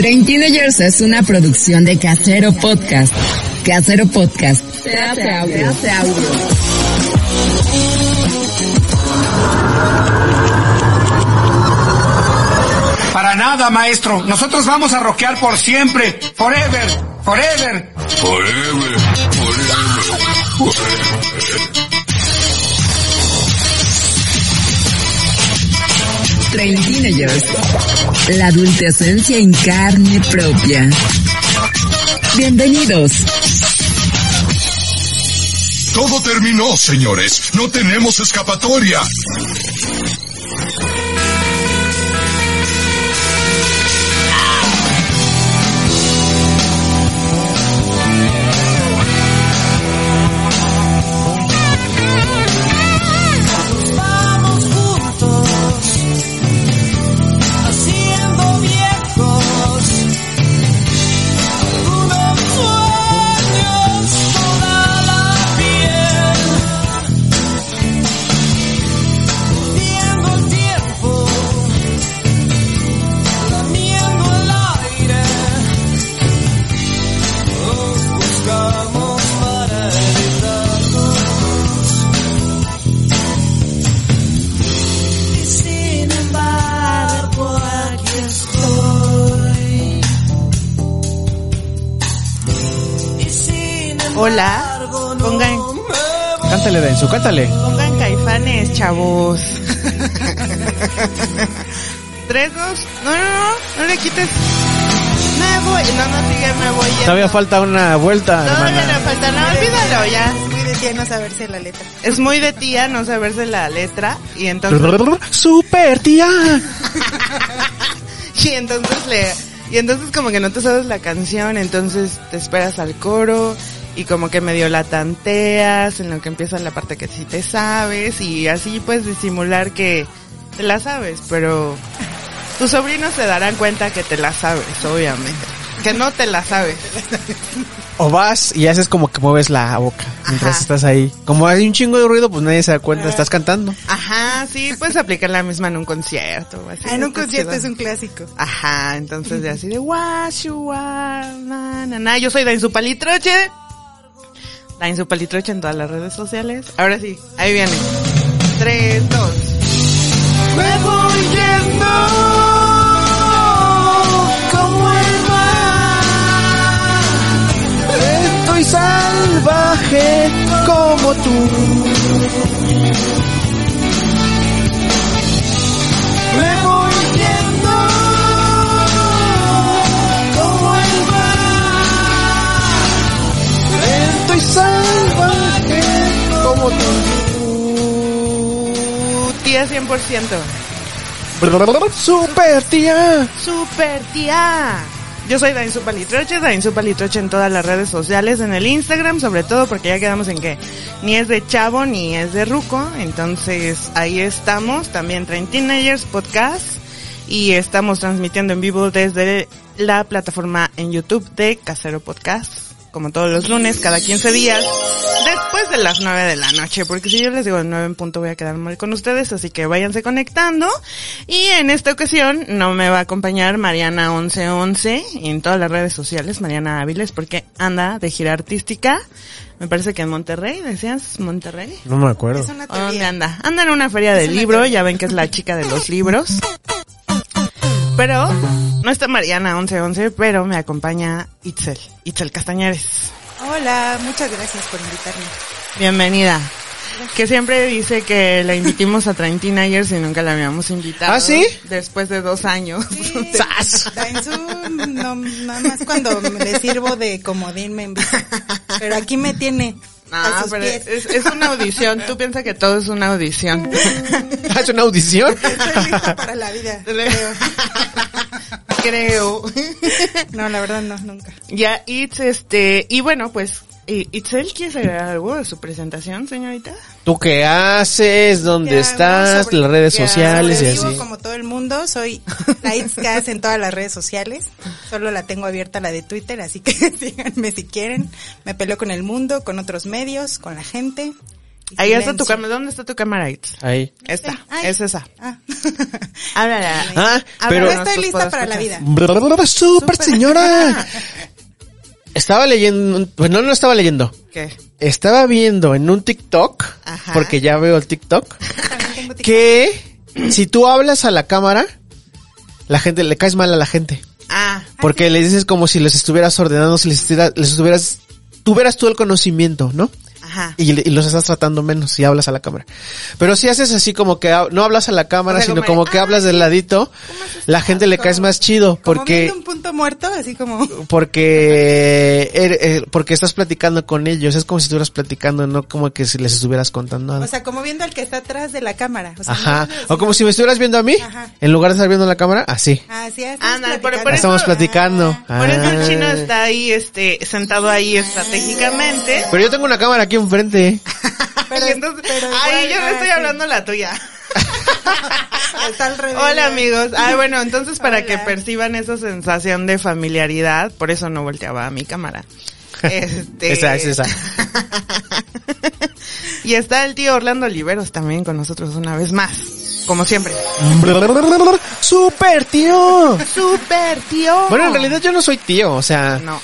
Train Teenagers es una producción de Casero Podcast. Casero Podcast. Se hace audio. Se hace audio. Para nada, maestro. Nosotros vamos a rockear por siempre. Forever. Forever. Forever, forever, forever. Train. La adultecencia en carne propia. Bienvenidos. Todo terminó, señores. No tenemos escapatoria. Cántale, cántale. Pongan caifanes, chavos. Tres, dos. No, no, no. No le quites. Me voy. No, no sigue, me voy. Todavía falta una vuelta, Todavía hermana. le falta. No, olvídalo ya. Muy de tía no saberse la letra. Es muy de tía no saberse la letra. Y entonces. Super tía. Y entonces le, y entonces como que no te sabes la canción, entonces te esperas al coro y como que medio la tanteas en lo que empieza la parte que sí te sabes y así puedes disimular que te la sabes, pero tus sobrinos se darán cuenta que te la sabes, obviamente. Que no te la sabes. O vas y haces como que mueves la boca mientras Ajá. estás ahí. Como hay un chingo de ruido, pues nadie se da cuenta, estás cantando. Ajá, sí, puedes aplicar la misma en un concierto. así. Ah, en un concierto chido. es un clásico. Ajá, entonces de así de washu, wa, na, na, na. Yo soy Dain su palitroche. Dain su palitroche en todas las redes sociales. Ahora sí, ahí viene. Tres, dos. Me voy yendo como el mar. Estoy salvaje como tú. Salvaje como tú. Tía 100%. Super tía. Super tía. Yo soy Dain su palitroche, Dain su palitroche en todas las redes sociales, en el Instagram sobre todo porque ya quedamos en que ni es de chavo ni es de ruco, entonces ahí estamos, también Train Teenagers Podcast y estamos transmitiendo en vivo desde la plataforma en YouTube de Casero Podcast, como todos los lunes, cada 15 días, después de las 9 de la noche, porque si yo les digo 9 en punto voy a quedar mal con ustedes, así que váyanse conectando. Y en esta ocasión no me va a acompañar Mariana 1111 en todas las redes sociales, Mariana Áviles, porque anda de gira artística. Me parece que en Monterrey, decías Monterrey. No me acuerdo. Es una ¿O ¿Dónde anda? Anda en una feria del libro, ya ven que es la chica de los libros. Pero no está Mariana 1111, pero me acompaña Itzel, Itzel Castañares. Hola, muchas gracias por invitarme. Bienvenida. Que siempre dice que la invitimos a Train Teenagers y nunca la habíamos invitado. ¿Ah, sí? Después de dos años. ¡Sas! Dainzu, no, nada más cuando le sirvo de comodín me invita. Pero aquí me tiene. Ah, pero pies. es, es una audición. Tú piensas que todo es una audición. ¿Es una audición? Estoy lista para la vida. creo. Creo. No, la verdad no, nunca. ya, Itz, este, y bueno, pues, ¿y- ¿Itzel quieres agregar algo de su presentación, señorita? ¿Tú qué haces? ¿Dónde ¿Qué estás? Sobre- Las redes sociales y así. como todo el mundo, soy la Itzcas en todas las redes sociales. Solo la tengo abierta la de Twitter, así que síganme si quieren. Me peleo con el mundo, con otros medios, con la gente. Ahí está tu Silencio. cámara. ¿Dónde está tu cámara, Itz? Ahí. Esta, Ay. es esa. Ah. Háblala. Ah, pero- Yo estoy lista para la podescuchas. vida. Super señora. Estaba leyendo, bueno, no estaba leyendo. ¿Qué? Estaba viendo en un TikTok, Ajá. porque ya veo el TikTok, que si tú hablas a la cámara, la gente le caes mal a la gente. Ah, Porque les dices como si les estuvieras ordenando, si les, estuviera- les estuvieras, tuvieras tú el conocimiento, ¿no? Ajá. Y, y los estás tratando menos si hablas a la cámara. Pero si haces así como que no hablas a la cámara, O sea, sino como como que "Ah, hablas del ladito, la gente le caes más chido Como porque viendo un punto muerto, así como... porque er- er- porque estás platicando con ellos, es como si estuvieras platicando, no como que si les estuvieras contando algo. O sea, como viendo al que está atrás de la cámara. O sea, Ajá. no- O como si me estuvieras viendo a mí, Ajá. en lugar de estar viendo la cámara, así. Así es. estamos platicando. por eso- Estamos platicando. Por eso el Ah. chino está ahí, este, sentado ahí estratégicamente. Pero yo tengo una cámara aquí enfrente. Pero, Y entonces- pero ay, yo no ah, estoy sí. hablando la tuya. Está al revés. Hola amigos. Ay, bueno, entonces para Hola. que perciban esa sensación de familiaridad, por eso no volteaba a mi cámara. Este... Esa es esa. y está el tío Orlando Oliveros también con nosotros una vez más, como siempre. Super tío. Super tío. Bueno, en realidad yo no soy tío, o sea, no.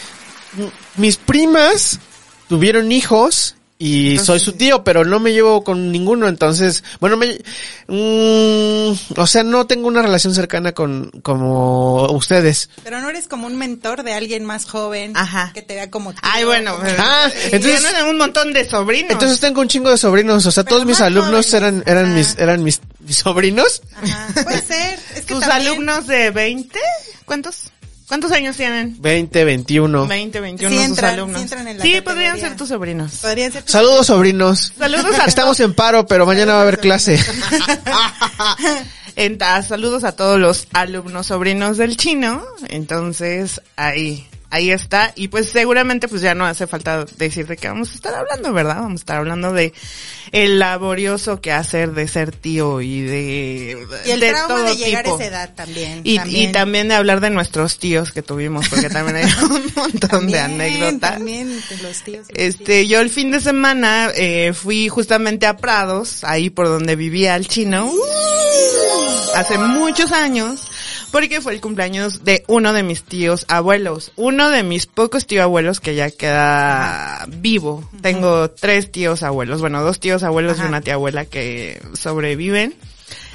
mis primas tuvieron hijos y soy su tío, pero no me llevo con ninguno, entonces, bueno, me, mm, o sea, no tengo una relación cercana con, como ustedes. Pero no eres como un mentor de alguien más joven. Ajá. Que te vea como tío, Ay, bueno, Ah, y entonces- tienen un montón de sobrinos. Entonces tengo un chingo de sobrinos, o sea, Pero todos mis alumnos jóvenes. eran, eran Ajá. mis, eran mis, mis sobrinos. Ajá. Puede ser. Es que tus también- alumnos de 20, ¿cuántos? ¿Cuántos años tienen? 20, 21. 20, 21 Sí sus entran, alumnos. sí entran en la Sí, categoría. podrían ser tus sobrinos. Podrían ser tus- Saludos sobrinos. Saludos a Estamos en paro, pero mañana va a haber clase. En- a- saludos a todos los alumnos sobrinos del chino. Entonces, ahí, ahí está. Y pues seguramente pues ya no hace falta decir de qué vamos a estar hablando, ¿verdad? Vamos a estar hablando de el laborioso que hacer de ser tío y de, Y el de trauma todo de llegar tipo. a esa edad también. Y también. y también de hablar de nuestros tíos que tuvimos, porque también hay un montón de También, anécdotas. También de los tíos. Este, yo el fin de semana eh, fui justamente a Prados, ahí por donde vivía el chino, hace muchos años, porque fue el cumpleaños de uno de mis tíos abuelos, uno de mis pocos tíos abuelos que ya queda vivo. Tengo tres tíos abuelos, bueno, dos tíos abuelos y una tía abuela que sobreviven.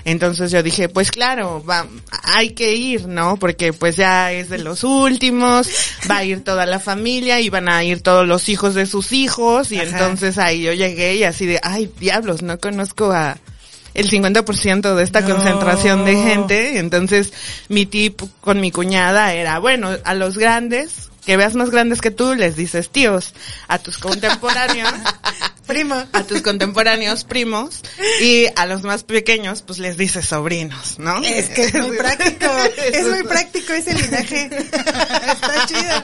Entonces yo dije, pues claro, va, hay que ir, ¿no? Porque pues ya es de los últimos, va a ir toda la familia y van a ir todos los hijos de sus hijos y Ajá. entonces ahí yo llegué y así de, ay, diablos, no conozco a el 50% de esta No. concentración de gente. Entonces mi tip con mi cuñada era, bueno, a los grandes, que veas más grandes que tú, les dices tíos, a tus contemporáneos, Primo. a tus contemporáneos primos y a los más pequeños pues les dices sobrinos, ¿no? Es que es muy práctico. Es muy práctico ese linaje. Está chido.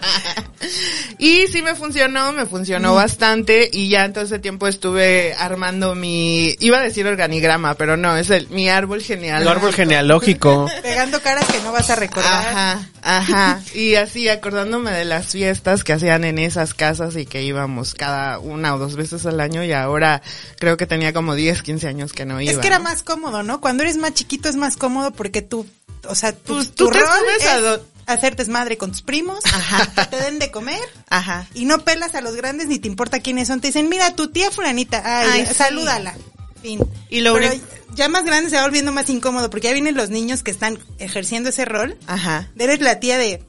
Y sí me funcionó, me funcionó bastante y ya en todo ese tiempo estuve armando mi, iba a decir organigrama, pero no, es el, mi árbol genial. El árbol genealógico. Pegando caras que no vas a recordar. Ajá, ajá. Y así acordándome de las fiestas que hacían en esas casas y que íbamos cada una o dos veces al año y ahora creo que tenía como 10, 15 años que no iba. Es que era ¿no? más cómodo, ¿no? Cuando eres más chiquito es más cómodo porque tú, o sea, tu, Pues tu te rol subes a es hacer desmadre con tus primos, Ajá. que te den de comer. Ajá. Y no pelas a los grandes ni te importa quiénes son. Te dicen, mira, tu tía fulanita, ay, Ay, ya, sí. salúdala. Fin. Y lo Pero ya más grande se va volviendo más incómodo porque ya vienen los niños que están ejerciendo ese rol. Ajá. Eres la tía de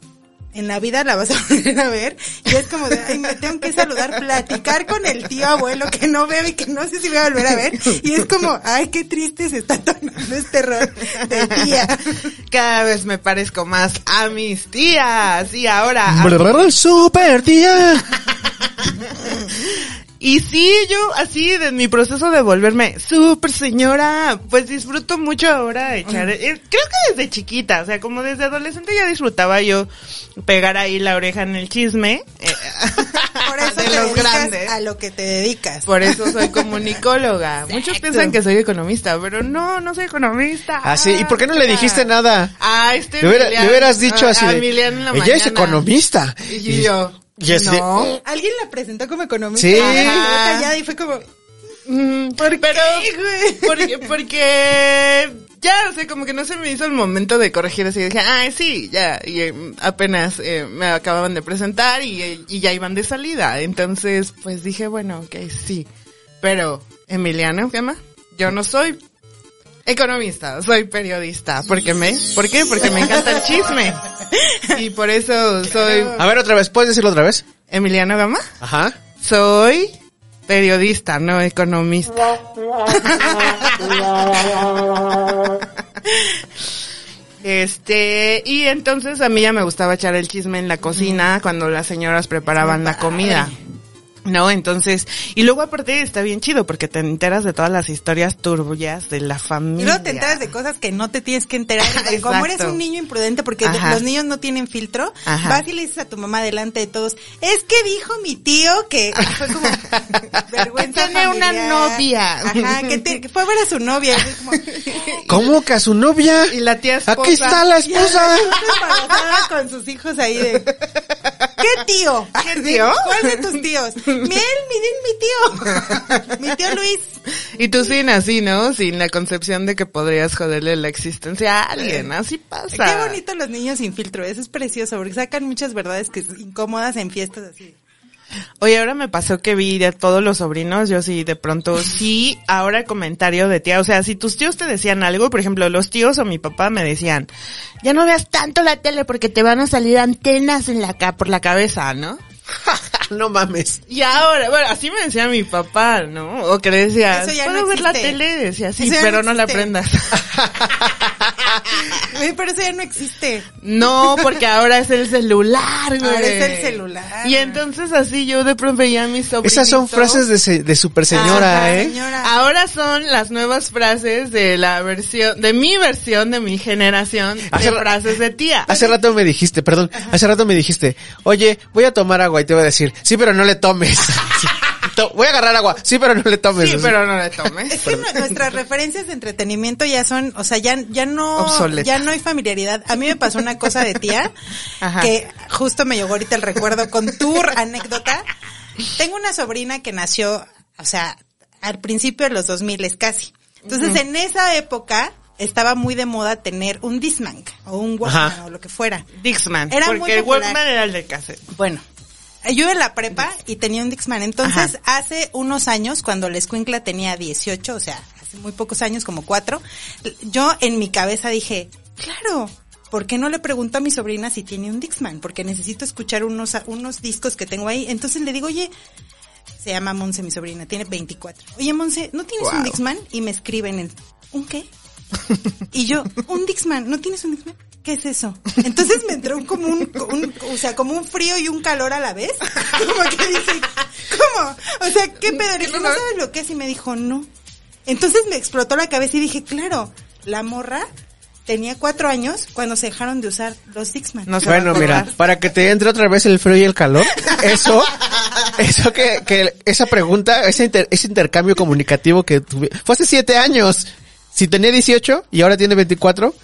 en la vida la vas a volver a ver y es como de, ay, me tengo que saludar, platicar con el tío abuelo que no veo y que no sé si voy a volver a ver y es como, ay, qué triste se está tornando este rol de tía. Cada vez me parezco más a mis tías y ahora a Super tía. Y sí, yo así de mi proceso de volverme súper señora, pues disfruto mucho ahora de echar, eh, creo que desde chiquita, o sea, como desde adolescente ya disfrutaba yo pegar ahí la oreja en el chisme. eh, Por eso de te los grandes. a lo que te dedicas. Por eso soy comunicóloga. Muchos piensan que soy economista, pero no, no soy economista. Ah, sí. ¿Y por qué no le dijiste nada? Ah, este Le, hubiera- Emiliano- le hubieras dicho a- así a de, Emiliano en la ella es mañana". economista. Y yo, y no. Alguien la presentó como economista. Sí. y callada fue como, Mm, ¿Por pero, qué, güey? Porque, porque ya, o sea, como que no se me hizo el momento de corregir así. Dije, ay, sí, ya. Y eh, apenas eh, me acababan de presentar y, y ya iban de salida. Entonces, pues dije, bueno, ok, sí. Pero, Emiliano, ¿qué más? Yo no soy economista, soy periodista. ¿Por qué me? ¿Por qué? Porque me encanta el chisme. Y por eso soy A ver, otra vez, ¿puedes decirlo otra vez? Emiliano Gama. Ajá. Soy periodista, no economista. Este, y entonces a mí ya me gustaba echar el chisme en la cocina cuando las señoras preparaban la comida. ¿No? Entonces, y luego aparte está bien chido porque te enteras de todas las historias turbias de la familia. Y luego te enteras de cosas que no te tienes que enterar. Porque Como eres un niño imprudente, porque Ajá. los niños no tienen filtro, Ajá. vas y le dices a tu mamá delante de todos, es que dijo mi tío que fue como vergüenza Que tiene una novia. Ajá, que, te- que fue a ver a su novia. y es como, ¿Cómo que a su novia? Y la tía esposa. Aquí está la esposa. con sus hijos ahí de, ¿qué tío? ¿Qué tío? ¿Cuál de tus tíos? Miel, miren mi tío. Mi tío Luis. Y tú sin así, ¿no? Sin la concepción de que podrías joderle la existencia a alguien. Así pasa. Qué bonito los niños sin filtro, eso es precioso, porque sacan muchas verdades que incómodas en fiestas así. Oye, ahora me pasó que vi a todos los sobrinos, yo sí, de pronto, sí, ahora comentario de tía, o sea, si tus tíos te decían algo, por ejemplo, los tíos o mi papá me decían, ya no veas tanto la tele porque te van a salir antenas en la ca por la cabeza, ¿no? no mames. Y ahora, bueno, así me decía mi papá, ¿no? O que le decía, ¿puedo no ver la tele? Decía, sí, pero no no la prendas. Pero eso ya no existe. No, porque ahora es el celular, güey. Ahora es el celular. Y entonces así yo de pronto veía a mis sobrinos. Esas son frases de, se- de super señora, Ajá, ¿eh? señora. Ahora son las nuevas frases de la versión, de mi versión, de mi generación, Hace de ra- frases de tía. Hace rato me dijiste, perdón, hace rato me dijiste, oye, voy a tomar agua y te voy a decir, sí, pero no le tomes. Voy a agarrar agua, sí, pero no le tomes. Sí, Así. pero no le tomes. Es que nu- nuestras referencias de entretenimiento ya son, o sea, ya, ya no, ya no hay familiaridad. A mí me pasó una cosa de tía, Ajá. que justo me llegó ahorita el recuerdo con tu anécdota. Tengo una sobrina que nació, o sea, al principio de los 2000 casi. Entonces, en esa época estaba muy de moda tener un Discman o un Walkman Ajá. o lo que fuera. Dixman. Era muy porque el popular. Walkman era el de cassette. Bueno, yo iba en la prepa y tenía un Dixman. Entonces, hace unos años, cuando la escuincla tenía 18, o sea, hace muy pocos años, como cuatro, yo en mi cabeza dije, claro, ¿por qué no le pregunto a mi sobrina si tiene un Dixman? Porque necesito escuchar unos, unos discos que tengo ahí. Entonces le digo, oye, se llama Monse, mi sobrina, tiene 24. Oye, Monse, ¿no tienes un. Dixman? Y me escriben el, ¿un qué? Y yo, un Dixman, ¿no tienes un Dixman? ¿Qué es eso? Entonces me entró como un, un- o sea, como un frío y un calor a la vez. Como que dije, ¿cómo? O sea, ¿qué pedo? Dije, ¿no sabes lo que es? Y me dijo, no. Entonces me explotó la cabeza y dije, claro, la morra tenía cuatro años cuando se dejaron de usar los Dixman. No Bueno, mira, para que te entre otra vez el frío y el calor, eso, eso que, que esa pregunta, ese, inter- ese intercambio comunicativo que tuve, fue hace siete años. Si tenía 18 y ahora tiene 24,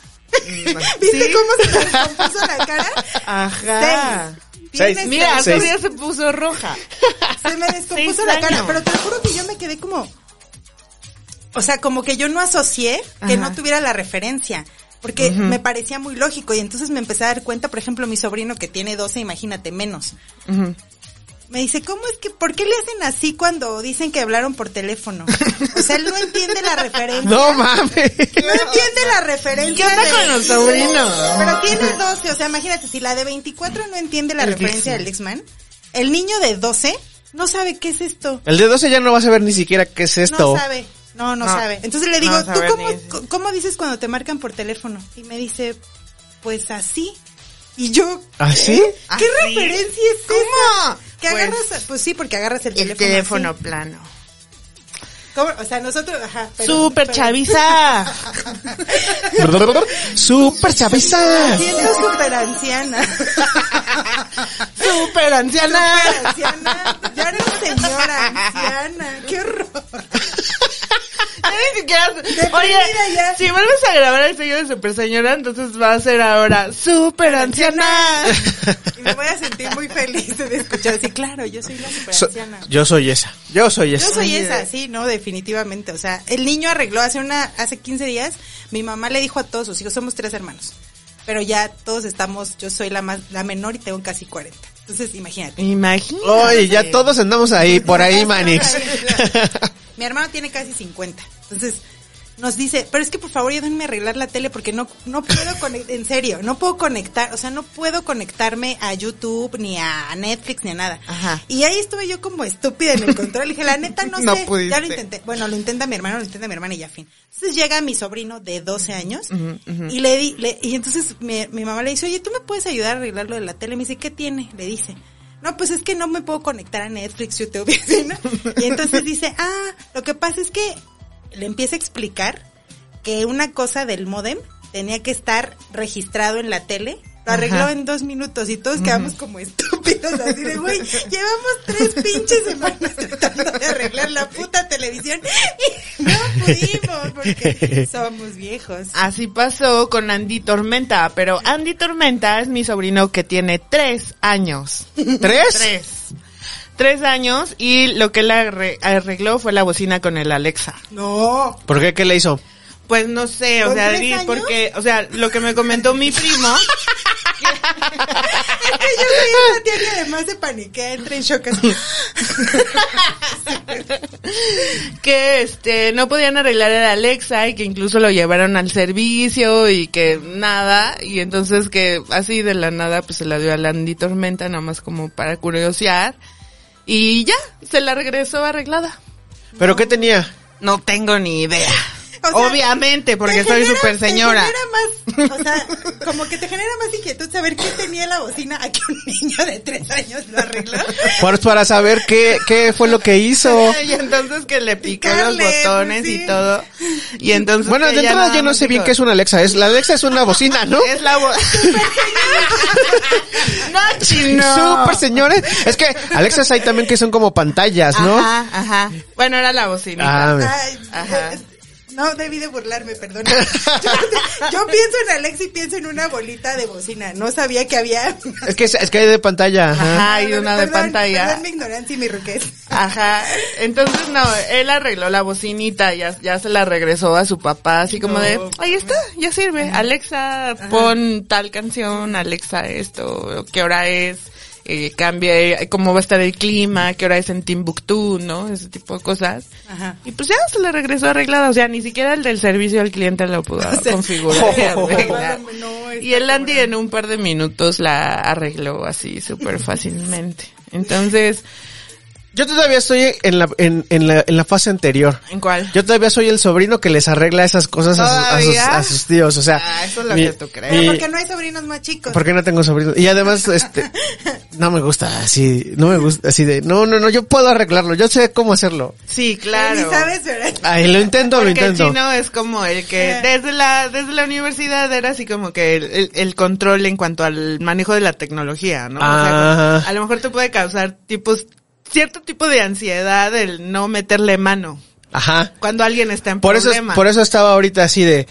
¿Viste cómo se me descompuso la cara? Ajá. Seis. Seis. Mira, todavía se puso roja. Se me descompuso la cara, pero te lo juro que yo me quedé como, o sea, como que yo no asocié que Ajá. no tuviera la referencia. Porque me parecía muy lógico y entonces me empecé a dar cuenta, por ejemplo, mi sobrino que tiene 12, imagínate menos. Me dice, ¿cómo es que, por qué le hacen así cuando dicen que hablaron por teléfono? O sea, él no entiende la referencia. no mames. No entiende la referencia. ¿Qué onda de- con los sobrinos? Pero tiene 12, o sea, imagínate, si la de 24 no entiende la El referencia del Dixman, el niño de 12 no sabe qué es esto. El de 12 ya no va a saber ni siquiera qué es esto. No sabe. No, no, No. sabe. Entonces le digo, No ¿tú sabe cómo, ni- cómo dices cuando te marcan por teléfono? Y me dice, pues así. Y yo, ¿Así? ¿qué ¿Así? referencia es ¿Cómo? Que Pues, agarras, pues sí, porque agarras el El teléfono. teléfono así. plano. ¿Cómo? O sea, nosotros, ajá. pero- Super pero- chaviza. Super chaviza. Siento súper anciana. Super anciana. Súper anciana. Ya eres señora anciana. Qué horror. Ni siquiera. Oye, ya. si vuelves a grabar el sello de Super Señora, entonces va a ser ahora Super Anciana. Y me voy a sentir muy feliz de escuchar. Sí, claro, yo soy la super So- anciana. yo soy esa. Yo soy esa. Yo soy esa, sí, no, definitivamente. O sea, el niño arregló hace una, hace 15 días, mi mamá le dijo a todos sus hijos, somos tres hermanos, pero ya todos estamos, yo soy la más, la menor y tengo casi 40. Entonces, imagínate. Imagínate. Oye, ya todos andamos ahí, por ahí, Manix. Mi hermano tiene casi 50. Entonces, nos dice, pero es que por favor ayúdenme a arreglar la tele porque no, no puedo conectar, en serio, no puedo conectar, o sea, no puedo conectarme a YouTube, ni a Netflix, ni a nada. Ajá. Y ahí estuve yo como estúpida en el control. dije, la neta no, No sé. pudiste. Ya lo intenté. Bueno, lo intenta mi hermano, lo intenta mi hermana y ya fin. Entonces llega mi sobrino de 12 años y le di, le- y entonces mi, mi mamá le dice, oye, ¿tú me puedes ayudar a arreglar lo de la tele? Me dice, ¿qué tiene? Le dice. No, pues es que no me puedo conectar a Netflix, YouTube, ¿no? Y entonces dice, ah, lo que pasa es que le empieza a explicar que una cosa del modem tenía que estar registrado en la tele. Lo arregló Ajá. en dos minutos y todos quedamos como estúpidos, así de, güey, llevamos tres pinches semanas tratando de arreglar la puta televisión y no pudimos porque somos viejos. Así pasó con Andy Tormenta, pero Andy Tormenta es mi sobrino que tiene tres años. ¿Tres? Tres. Tres años y lo que él arre- arregló fue la bocina con el Alexa. No. ¿Por qué? ¿Qué le hizo? Pues no sé, o ¿Con sea, porque, o sea, lo que me comentó mi primo, Es que yo soy una tía que además se paniquea, entra en shock así. que este no podían arreglar el Alexa y que incluso lo llevaron al servicio y que nada y entonces que así de la nada pues se la dio a Landy Tormenta nada más como para curiosear y ya se la regresó arreglada. ¿Pero qué tenía? No tengo ni idea. O sea, Obviamente porque soy super señora. Te genera más, o sea, como que te genera más inquietud saber qué tenía la bocina a que un niño de tres años lo arregló. Pues para saber qué, qué fue lo que hizo. Y entonces que le picó los Picarle, botones pues, sí. y todo. Y entonces Bueno, de entrada nada yo no sé bien qué es una Alexa. Es, la Alexa es una bocina, ¿no? Es la voz. no, chino. Súper señores. Es que Alexas hay también que son como pantallas, ¿no? Ajá, ajá. Bueno, era la bocinita. Ah, Ajá. No, debí de burlarme, perdón. Yo, yo pienso en Alex y pienso en una bolita de bocina. No sabía que había. es que es que hay de pantalla. Ajá. Ajá, y una de pantalla. Perdón mi ignorancia y mi ruquez. Ajá. Entonces, no, él arregló la bocinita, ya, ya se la regresó a su papá, así como de, ahí está, ya sirve. Alexa, pon tal canción, Alexa esto, qué hora es, eh, cambia, eh, cómo va a estar el clima, qué hora es en Timbuktu, ¿no? Ese tipo de cosas. Ajá. Y pues ya se le regresó arreglada, o sea, ni siquiera el del servicio al cliente lo pudo configurar. No, está Y el Andy en un par de minutos la arregló así súper fácilmente. Entonces, Yo todavía estoy en la, en, en la, en la fase anterior. ¿en cuál? Yo todavía soy el sobrino que les arregla esas cosas a sus, a sus, a sus tíos. O sea, Ah, eso es lo que tú crees. Pero mi- porque no hay sobrinos más chicos. porque no tengo sobrinos. Y además, este, no me gusta así, no me gusta así de, no, no, no, yo puedo arreglarlo, yo sé cómo hacerlo. Sí, claro. Ni sabes, ¿verdad? Ay, lo intento, lo Porque el intento. chino es como el que Eh. desde la desde la universidad era así como que el, el- el control en cuanto al manejo de la tecnología, ¿no? O sea, a lo mejor te puede causar tipos cierto tipo de ansiedad el no meterle mano Ajá. cuando alguien está en Por eso, problema. por eso estaba ahorita así de,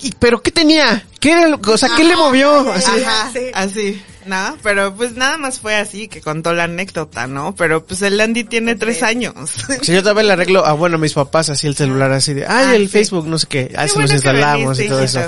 "¿Y- pero ¿qué tenía? ¿Qué era lo, o sea, qué le movió? Así Ajá, Sí. así, ¿no? Pero pues nada más fue así que contó la anécdota, ¿no? Pero pues el Andy tiene tres años. Si yo todavía le arreglo, ah, bueno, a mis papás así el celular así de, ay, Ah, el sí. Facebook, no sé qué, ahí se los instalamos y todo eso.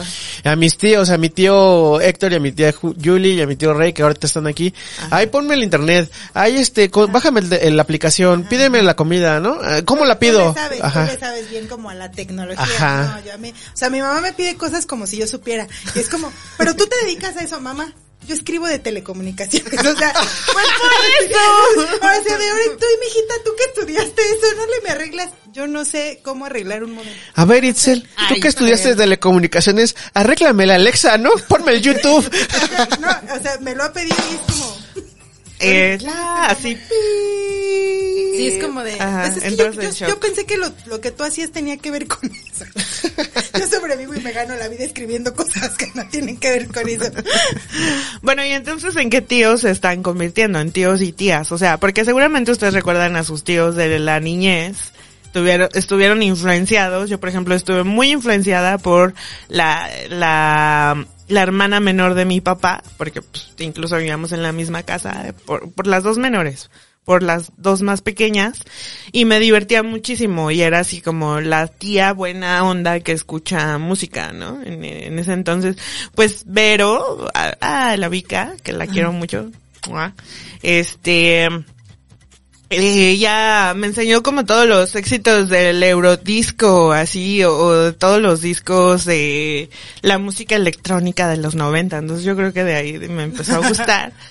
A mis tíos, a mi tío Héctor y a mi tía Ju- Julie y a mi tío Rey que ahorita están aquí, ay, ponme el internet, ay, este, co- bájame el de- el- la aplicación, pídeme la comida, ¿no? Ah, ¿Cómo la pido? Tú le sabes, Ajá. tú le sabes bien como a la tecnología. Ajá. No, yo a mí, o sea, mi mamá me pide cosas como si yo supiera. Y es como, pero tú te dedicas a eso, mamá. Yo escribo de telecomunicaciones, o sea, pues por eso. O sea, de ahora tú, mijita, tú que estudiaste eso, no le me arreglas. Yo no sé cómo arreglar un modelo. A ver, Itzel, tú Ay, que estudiaste telecomunicaciones, arréglame la Alexa, ¿no? Ponme el YouTube. No, o sea, me lo ha pedido y es como, Eh, la, así. sí, es como de, Ajá, pues es que yo, pensé que lo, lo que tú hacías tenía que ver con eso. Yo sobrevivo y me gano la vida escribiendo cosas que no tienen que ver con eso. Bueno, y entonces, ¿en qué tíos se están convirtiendo? En tíos y tías. O sea, porque seguramente ustedes recuerdan a sus tíos de la niñez estuvieron, estuvieron influenciados. Yo, por ejemplo, estuve muy influenciada por la, la, la hermana menor de mi papá, porque pues, incluso vivíamos en la misma casa, eh, por, por las dos menores por las dos más pequeñas y me divertía muchísimo y era así como la tía buena onda que escucha música, ¿no? En, en ese entonces, pues Vero, ah, la Vica, que la quiero mucho, este, ella me enseñó como todos los éxitos del eurodisco, así, o, o todos los discos de la música electrónica de los 90, entonces yo creo que de ahí me empezó a gustar.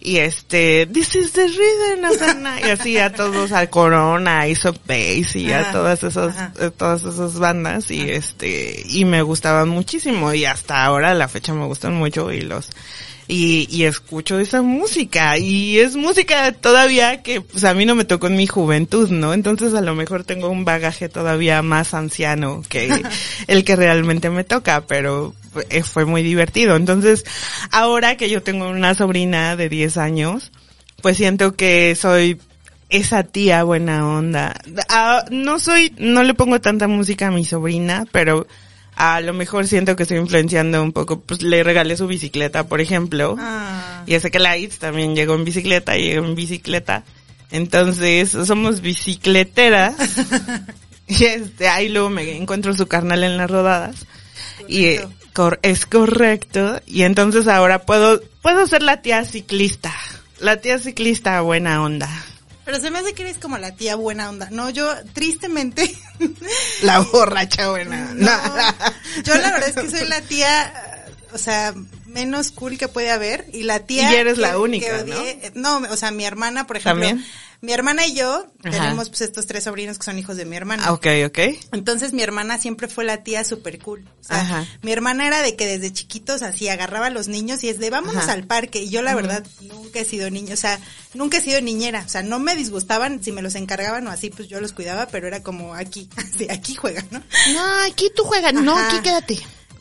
y este, this is the rhythm of the night, y así a todos, a Corona, a Iso Base y a todas esas, eh, todas esas bandas. Y este, y me gustaban muchísimo. Y hasta ahora a la fecha me gustan mucho. Y los, y, y escucho esa música y es música todavía que pues a mí no me tocó en mi juventud, ¿no? Entonces a lo mejor tengo un bagaje todavía más anciano que el que realmente me toca, pero eh, fue muy divertido. Entonces ahora que yo tengo una sobrina de 10 años, pues siento que soy esa tía buena onda. Ah, no soy, no le pongo tanta música a mi sobrina, pero a lo mejor siento que estoy influenciando un poco, pues le regalé su bicicleta, por ejemplo. Ah. Y ese que la Itz también llegó en bicicleta, llegó en bicicleta. Entonces, somos bicicleteras. y este, ahí luego me encuentro su carnal en las rodadas. Y eh, cor- es correcto. Y entonces ahora puedo, puedo ser la tía ciclista. La tía ciclista buena onda. Pero se me hace que eres como la tía buena onda. No, yo tristemente, La borracha buena no, onda. yo la verdad es que soy la tía, o sea, menos cool que puede haber y la tía Y eres que- la única, que odié- no, o sea, mi hermana, por ejemplo, ¿También? Mi hermana y yo Ajá. tenemos pues estos tres sobrinos que son hijos de mi hermana. Ah, ok, ok. Entonces mi hermana siempre fue la tía super cool. O sea, Ajá. mi hermana era de que desde chiquitos así agarraba a los niños y es de vámonos Ajá. al parque. Y yo la verdad nunca he sido niño, o sea, nunca he sido niñera. O sea, no me disgustaban si me los encargaban o así, pues yo los cuidaba, pero era como aquí, así, aquí juegan, ¿no? No, aquí tú juegas, no, aquí quédate.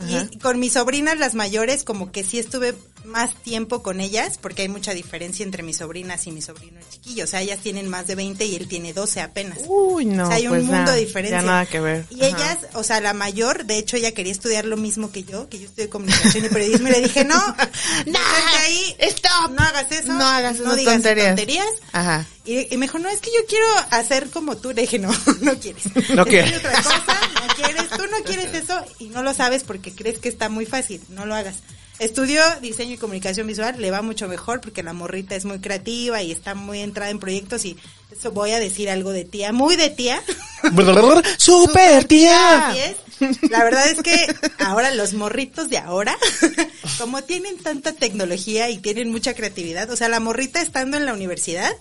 Y con mis sobrinas, las mayores, como que sí estuve más tiempo con ellas, porque hay mucha diferencia entre mis sobrinas y mi sobrino chiquillo. O sea, ellas tienen más de 20 y él tiene 12 apenas. Uy, no, o sea, hay un pues mundo de diferencia. Ya nada que ver. Y Ajá. ellas, o sea, la mayor, de hecho, ella quería estudiar lo mismo que yo, que yo estudié comunicación y periodismo, y le dije, no, no, ahí, stop. no hagas eso, No hagas esas digas tonterías. tonterías. Ajá. Y, y me dijo, no, es que yo quiero hacer como tú. Le dije, no, no quieres. No Estudia quiere. otra cosa, no quieres, tú no quieres eso y no lo sabes porque crees que está muy fácil, no lo hagas. Estudió diseño y comunicación visual, le va mucho mejor porque la morrita es muy creativa y está muy entrada en proyectos y eso voy a decir algo de tía, muy de tía. Super tía. La verdad es que ahora los morritos de ahora, como tienen tanta tecnología y tienen mucha creatividad, o sea, la morrita estando en la universidad,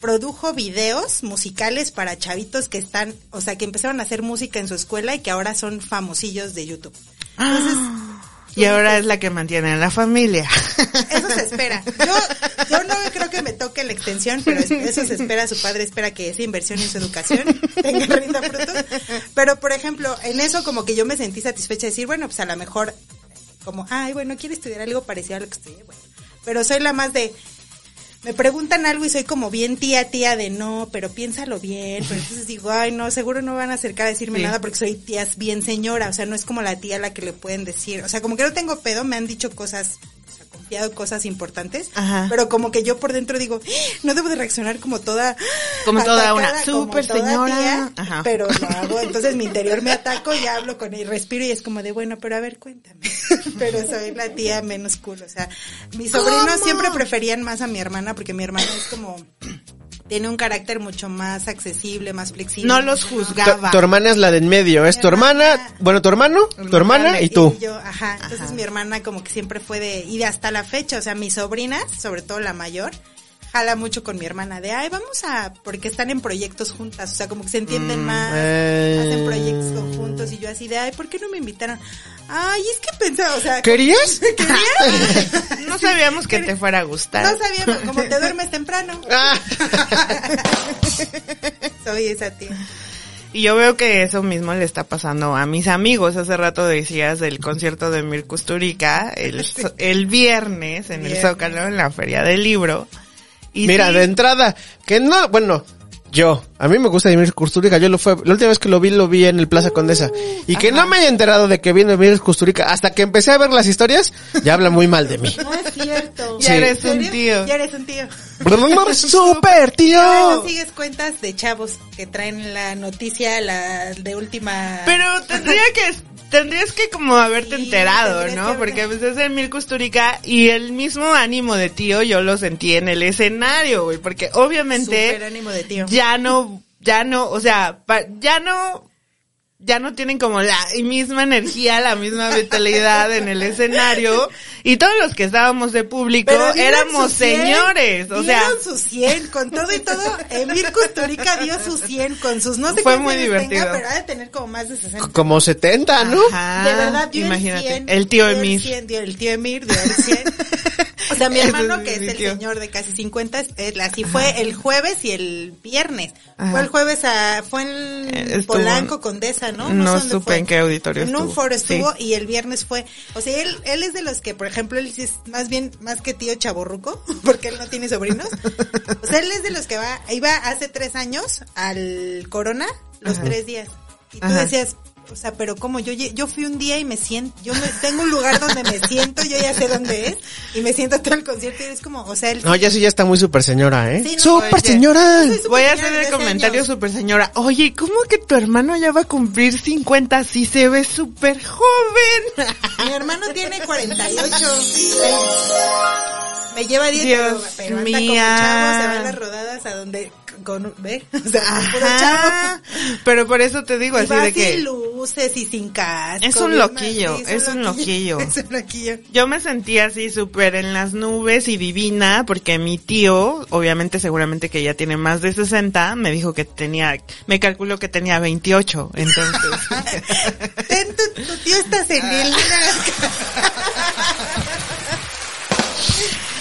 produjo videos musicales para chavitos que están, o sea, que empezaron a hacer música en su escuela y que ahora son famosillos de YouTube. Entonces, Y ahora es la que mantiene a la familia. eso se espera. Yo, yo no creo que me toque la extensión, pero es- eso se espera. Su padre espera que esa inversión en su educación tenga rinda frutos. Pero, por ejemplo, en eso como que yo me sentí satisfecha de decir, bueno, pues a lo mejor, como, ay, bueno, quiero estudiar algo parecido a lo que estudié, bueno. Pero soy la más de, me preguntan algo y soy como bien tía, tía de no, pero piénsalo bien. Pero entonces digo, ay, no, seguro no van a acercar a decirme Sí. nada porque soy tía bien señora. O sea, no es como la tía a la que le pueden decir. O sea, como que no tengo pedo, me han dicho cosas, cosas importantes. Ajá. Pero como que yo por dentro digo, "Ah, no debo de reaccionar como toda. Como toda una toda señora". tía, Ajá. Pero lo hago. Entonces mi interior me ataco y hablo con él, respiro y es como de, bueno, pero a ver, cuéntame. pero soy la tía menos cool. O sea, mis sobrinos siempre preferían más a mi hermana porque mi hermana es como tiene un carácter mucho más accesible, más flexible. No los juzgaba. tu hermana es la de en medio, es tu hermana, bueno, tu hermano, tu hermana y tú. yo, ajá. Entonces mi hermana como que siempre fue de, y de hasta la fecha, o sea, mis sobrinas, sobre todo la mayor, jala mucho con mi hermana de, ay, vamos a, porque están en proyectos juntas, o sea, como que se entienden más, eh. hacen proyectos conjuntos y yo así de, ay, ¿por qué no me invitaron? Ay, es que pensaba, o sea, ¿Querías? ¿querías? No sabíamos que te fuera a gustar. No sabíamos, como te duermes temprano, Ah. soy esa tía. Y yo veo que eso mismo le está pasando a mis amigos. Hace rato decías del concierto de Mir Kusturica el, el viernes en el. Zócalo, en la Feria del Libro. Y Mira, sí, de entrada, que no, bueno, Yo, a mí me gusta Emir Kusturica, yo lo fue, la última vez que lo vi, lo vi en el Plaza Condesa. Y que no me haya enterado de que viene Emir Kusturica, hasta que empecé a ver las historias, ya habla muy mal de mí. No es cierto. Ya eres un tío. Ya eres un tío. ¡Super No tío! sigues cuentas de chavos que traen la noticia, la de última... Pero tendría que, tendrías que como haberte Sí, enterado, ¿no? que Porque pues es el Mir Kusturica y el mismo ánimo de tío yo lo sentí en el escenario, güey, porque obviamente Súper ánimo de tío. ya no, ya no, o sea, pa- ya no, ya no tienen como la misma energía, la misma vitalidad en el escenario y todos los que estábamos de público éramos su 100, señores, o sea, Dieron su 100, con todo y todo, Emir Kusturica dio su 100 con sus no sé Fue muy divertido. tenga, pero ha de tener como más de 60. Como 70, ¿no? Ajá, de verdad, dio imagínate, el 100. el tío dio Emir. El, 100, dio el tío Emir dio el 100. O sea, mi hermano, que es el señor de casi 50, es- es- así fue el jueves y el viernes. Ajá. Fue el jueves a, fue en Eh, estuvo- Polanco, Condesa, ¿no? no sé dónde supe fue. en qué auditorio En un estuvo, foro estuvo sí. y el viernes fue, o sea, él, él es de los que, por ejemplo, él es más bien, más que tío chaborruco, porque él no tiene sobrinos. O sea, él es de los que va, iba hace tres años al Corona los Ajá. tres días. Y tú Ajá. decías, o sea, pero como yo, yo fui un día y me siento, yo me, tengo un lugar donde me siento, yo ya sé dónde es, y me siento todo el concierto y es como, o sea, él No, ya sí ya está muy super señora, ¿eh? Sí, no, ¡Super oye. señora! Súper Voy a hacer el 13 comentario años. super señora. Oye, ¿cómo que tu hermano ya va a cumplir 50 si se ve súper joven? Mi hermano tiene 48. Me lleva 10, Dios pero, pero anda como mía. chavo, se va a las rodadas a donde con ve, o sea. Ajá. Pero por eso te digo Y así de que sin luces y sin casco. Es un loquillo, mal, es un loquillo. Es un loquillo. yo me sentía así súper en las nubes y divina porque mi tío, obviamente seguramente que ya tiene más de 60, me dijo que tenía, me calculó que tenía 28, entonces. Tu, tu tío está senil.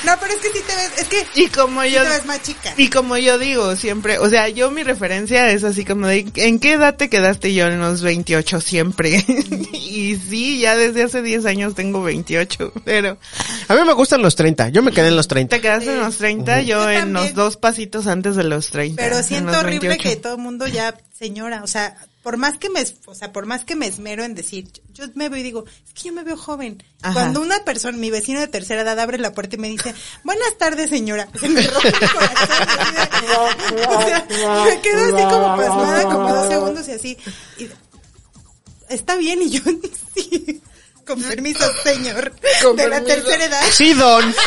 No, pero es que sí te ves, es que y como sí yo te ves más chica. Y como yo digo siempre, o sea, yo mi referencia es así como de, ¿en qué edad te quedaste yo en los 28 siempre? y sí, ya desde hace 10 años tengo 28, pero A mí me gustan los 30, yo me quedé en los 30. te quedaste en los 30, yo, Yo en también. los dos pasitos antes de los 30. Pero en siento horrible 28. que todo el mundo ya, señora, o sea, por más que me, o sea, por más que me esmero en decir, yo me veo y digo, es que yo me veo joven. Ajá. Cuando una persona, mi vecino de tercera edad abre la puerta y me dice, buenas tardes, señora, se me rompe el corazón. o sea, me quedo así como pasmada, como dos segundos y así. Y, Está bien, y yo, sí. Con permiso, señor. Con de la permiso. tercera edad. Sí, don.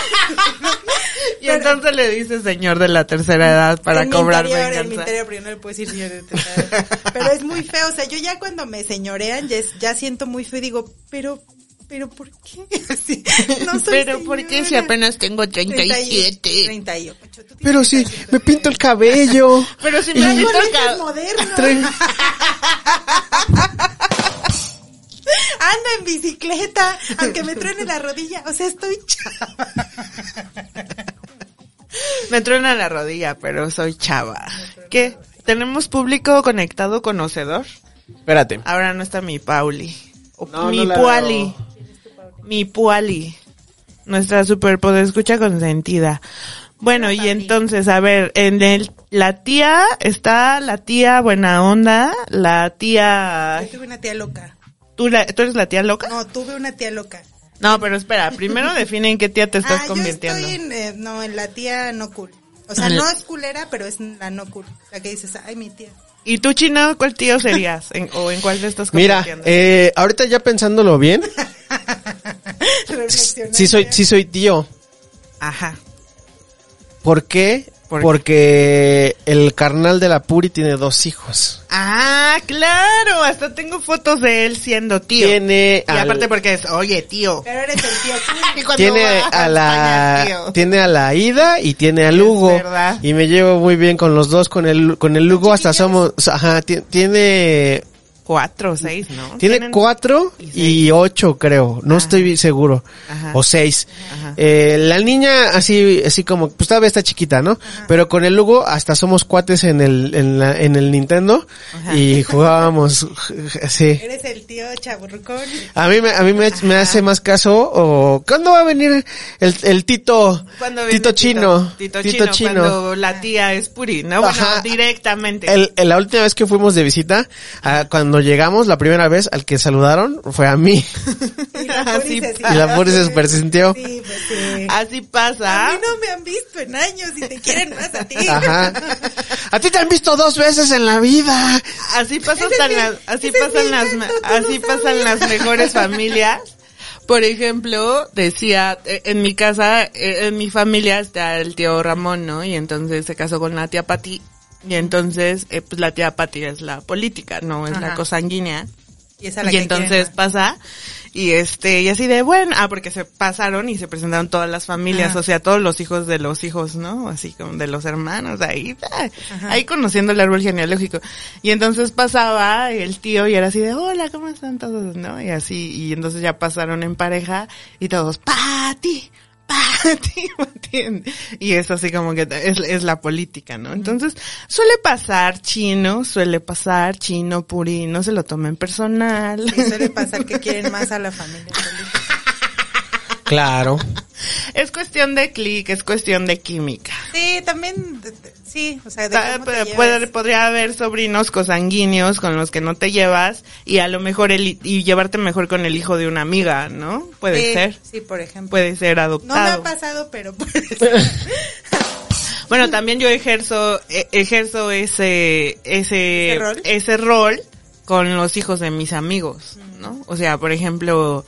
Y entonces le dice señor de la tercera edad para en cobrar mi interior, En mi venganza. interior, pero yo no le puedo decir señor de tercera edad. Pero es muy feo, o sea, yo ya cuando me señorean, ya, ya siento muy feo y digo, pero, pero ¿por qué? Así, no soy Pero ¿por qué si señora. apenas tengo 37? 38. Tú tienes Pero sí, 37. me pinto el cabello. Pero si me pinto el lentes cab- Ando en bicicleta, aunque me truene la rodilla, o sea, estoy chava. Me truena la rodilla, pero soy chava. ¿Qué? ¿Tenemos público conectado conocedor? Espérate. Ahora no está mi Pauli. O No, mi no Puali. Mi Puali. Nuestra super escucha consentida. Bueno, y entonces, a ver, en el, la tía, está la tía buena onda, la tía, Yo tuve una tía loca. ¿Tú, la- ¿tú eres la tía loca? No, tuve una tía loca. No, pero espera, primero define en qué tía te estás ah, convirtiendo. yo estoy en, eh, no, en la tía no cool. O sea, no es culera, pero es la no cool. La que dices, ay, mi tía. ¿Y tú, chino, cuál tío serías? ¿En- ¿O en cuál te estás Mira, convirtiendo? eh, ahorita ya pensándolo bien, sí soy, sí soy tío. Ajá. ¿Por qué? Porque el carnal de la Puri tiene dos hijos. Ah, claro, hasta tengo fotos de él siendo tío. Tiene y al- aparte porque es, oye, tío. Pero eres el tío. Y tiene a España, la tío. tiene a la Ida y tiene a Es Lugo verdad. y me llevo muy bien con los dos con el con el Lugo hasta somos ajá ti- tiene cuatro o seis, ¿no? Tiene Tienen- cuatro y ocho, creo. No estoy seguro. Ajá. O seis. Ajá. Eh, la niña, así, así como, pues todavía está chiquita, ¿no? Pero con el Hugo hasta somos cuates en el, en la, en el Nintendo. Y jugábamos, sí. Eres el tío chaburrucón. A mí me, a mí me, me hace más caso, o, ¿cuándo va a venir el, el Tito, Cuando viene Tito Chino? Tito, Chino, cuando la tía es puri, ¿no? Bueno, directamente. El, el- la última vez que fuimos de visita, ah, cuando llegamos, la primera vez al que saludaron fue a mí. Y la Así Puri se Y la Puri se super sintió. Sí, pues sí. Así A pasa. mí no me han visto en años y te quieren más a ti. Ajá. A ti te han visto dos veces en la vida. Así pasan tan las, así pasan las, invento, así no pasan sabes. las mejores familias. Por ejemplo, decía, eh, en mi casa, eh, en mi familia está el tío Ramón, ¿no? Y entonces se casó con la tía Pati. Y entonces, eh, pues la tía Pati es la política, no es la Ajá. cosanguínea. Y, esa la Y que entonces quieren pasa, y este, y así de, bueno, ah, porque se pasaron y se presentaron todas las familias, Ajá. o sea, todos los hijos de los hijos, ¿no? Así como de los hermanos, ahí, ah, ahí conociendo el árbol genealógico. Y entonces pasaba el tío y era así de, hola, ¿cómo están todos? ¿No? Y así, y entonces ya pasaron en pareja y todos, Pati. Y es así como que es, es la política, ¿no? Entonces, suele pasar chino, suele pasar chino, puri, no se lo tomen personal. Y suele pasar que quieren más a la familia política. Claro. Es cuestión de clic, es cuestión de química. Sí, también, sí, o sea, de Ta- cómo te puede- podría haber sobrinos cosanguíneos con los que no te llevas y a lo mejor el, y llevarte mejor con el hijo de una amiga, ¿no? Puede Sí, ser. Sí, por ejemplo. Puede ser No me adoptado. ha pasado, pero puede ser. Bueno, también yo ejerzo e- ejerzo ese ese ¿Ese rol? ese rol con los hijos de mis amigos, ¿no? O sea, por ejemplo,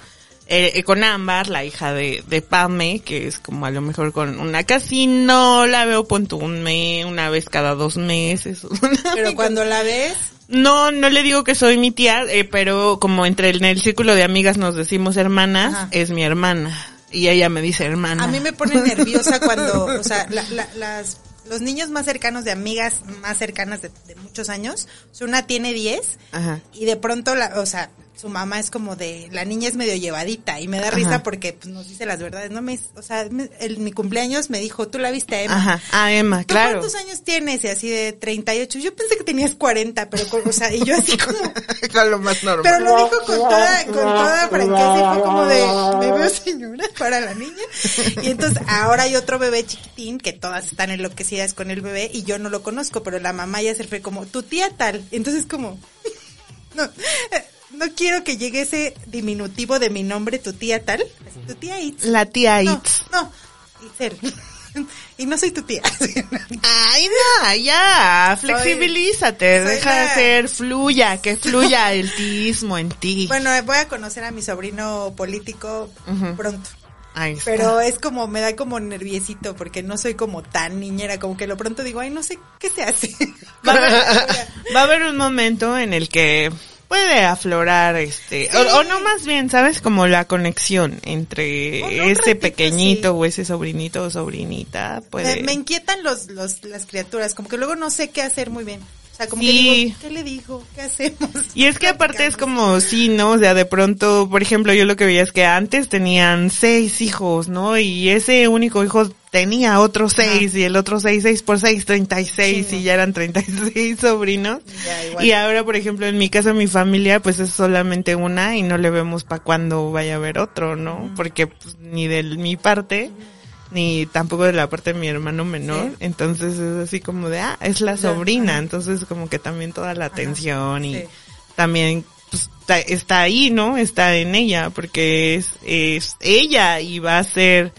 eh, con Ámbar, la hija de, de Pame, que es como a lo mejor con una casi no la veo punto un mes, una vez cada dos meses. Pero cuando la ves, No, no le digo que soy mi tía, eh, pero como entre el, en el círculo de amigas nos decimos hermanas, Ajá. es mi hermana. Y ella me dice hermana. a mí me pone nerviosa cuando, o sea, la- la- las, los niños más cercanos de amigas más cercanas de, de muchos años, o sea, una tiene 10 Ajá. y de pronto, la, o sea, su mamá es como de, la niña es medio llevadita y me da risa porque pues, nos dice las verdades. No me, o sea, me- el, mi cumpleaños me dijo, tú la viste a Emma. Ajá. Ah, Emma, ¿Tú claro. cuántos años tienes? Y así de 38. Yo pensé que tenías 40, pero, con- o sea, y yo así como, Con lo más normal. pero lo dijo con toda, con toda franqueza y fue como de, me veo señora para la niña. Y entonces ahora hay otro bebé chiquitín que todas están enloquecidas con el bebé y yo no lo conozco, pero la mamá ya se fue como, tu tía tal. Entonces como, no, no quiero que llegue ese diminutivo de mi nombre, tu tía tal. Tu tía Itz. La tía No, Itz. no, Itzel. Y no soy tu tía. Ay, no, ya, flexibilízate, soy deja la- de ser fluya, que fluya el tismo en ti. Bueno, voy a conocer a mi sobrino político pronto. Ahí está. Pero es como, me da como nerviosito porque no soy como tan niñera, como que lo pronto digo, ay, no sé qué se hace. va, a haber, va a haber un momento en el que puede aflorar este, o, o no más bien, ¿sabes? Como la conexión entre Un- un ese ratito, pequeñito sí. o ese sobrinito o sobrinita, puede... me, me inquietan los, los, las criaturas, como que luego no sé qué hacer muy bien. O sea, como que Sí. digo, ¿qué le digo? ¿Qué hacemos? Y es que aparte es como, sí, ¿no? O sea, de pronto, por ejemplo, yo lo que veía es que antes tenían seis hijos, ¿no? Y ese único hijo tenía otros seis, y el otro seis, seis por seis, treinta y seis, y ya eran treinta y seis sobrinos. Ya. Y ahora, por ejemplo, en mi casa, mi familia, pues es solamente una y no le vemos para cuando vaya a haber otro, ¿no? Porque pues, ni de mi parte, ni tampoco de la parte de mi hermano menor. Sí. Entonces es así como de, ah, es la sobrina. Entonces como que también toda la atención y sí. también pues, está, está ahí, ¿no? Está en ella, porque es, es ella y va a ser,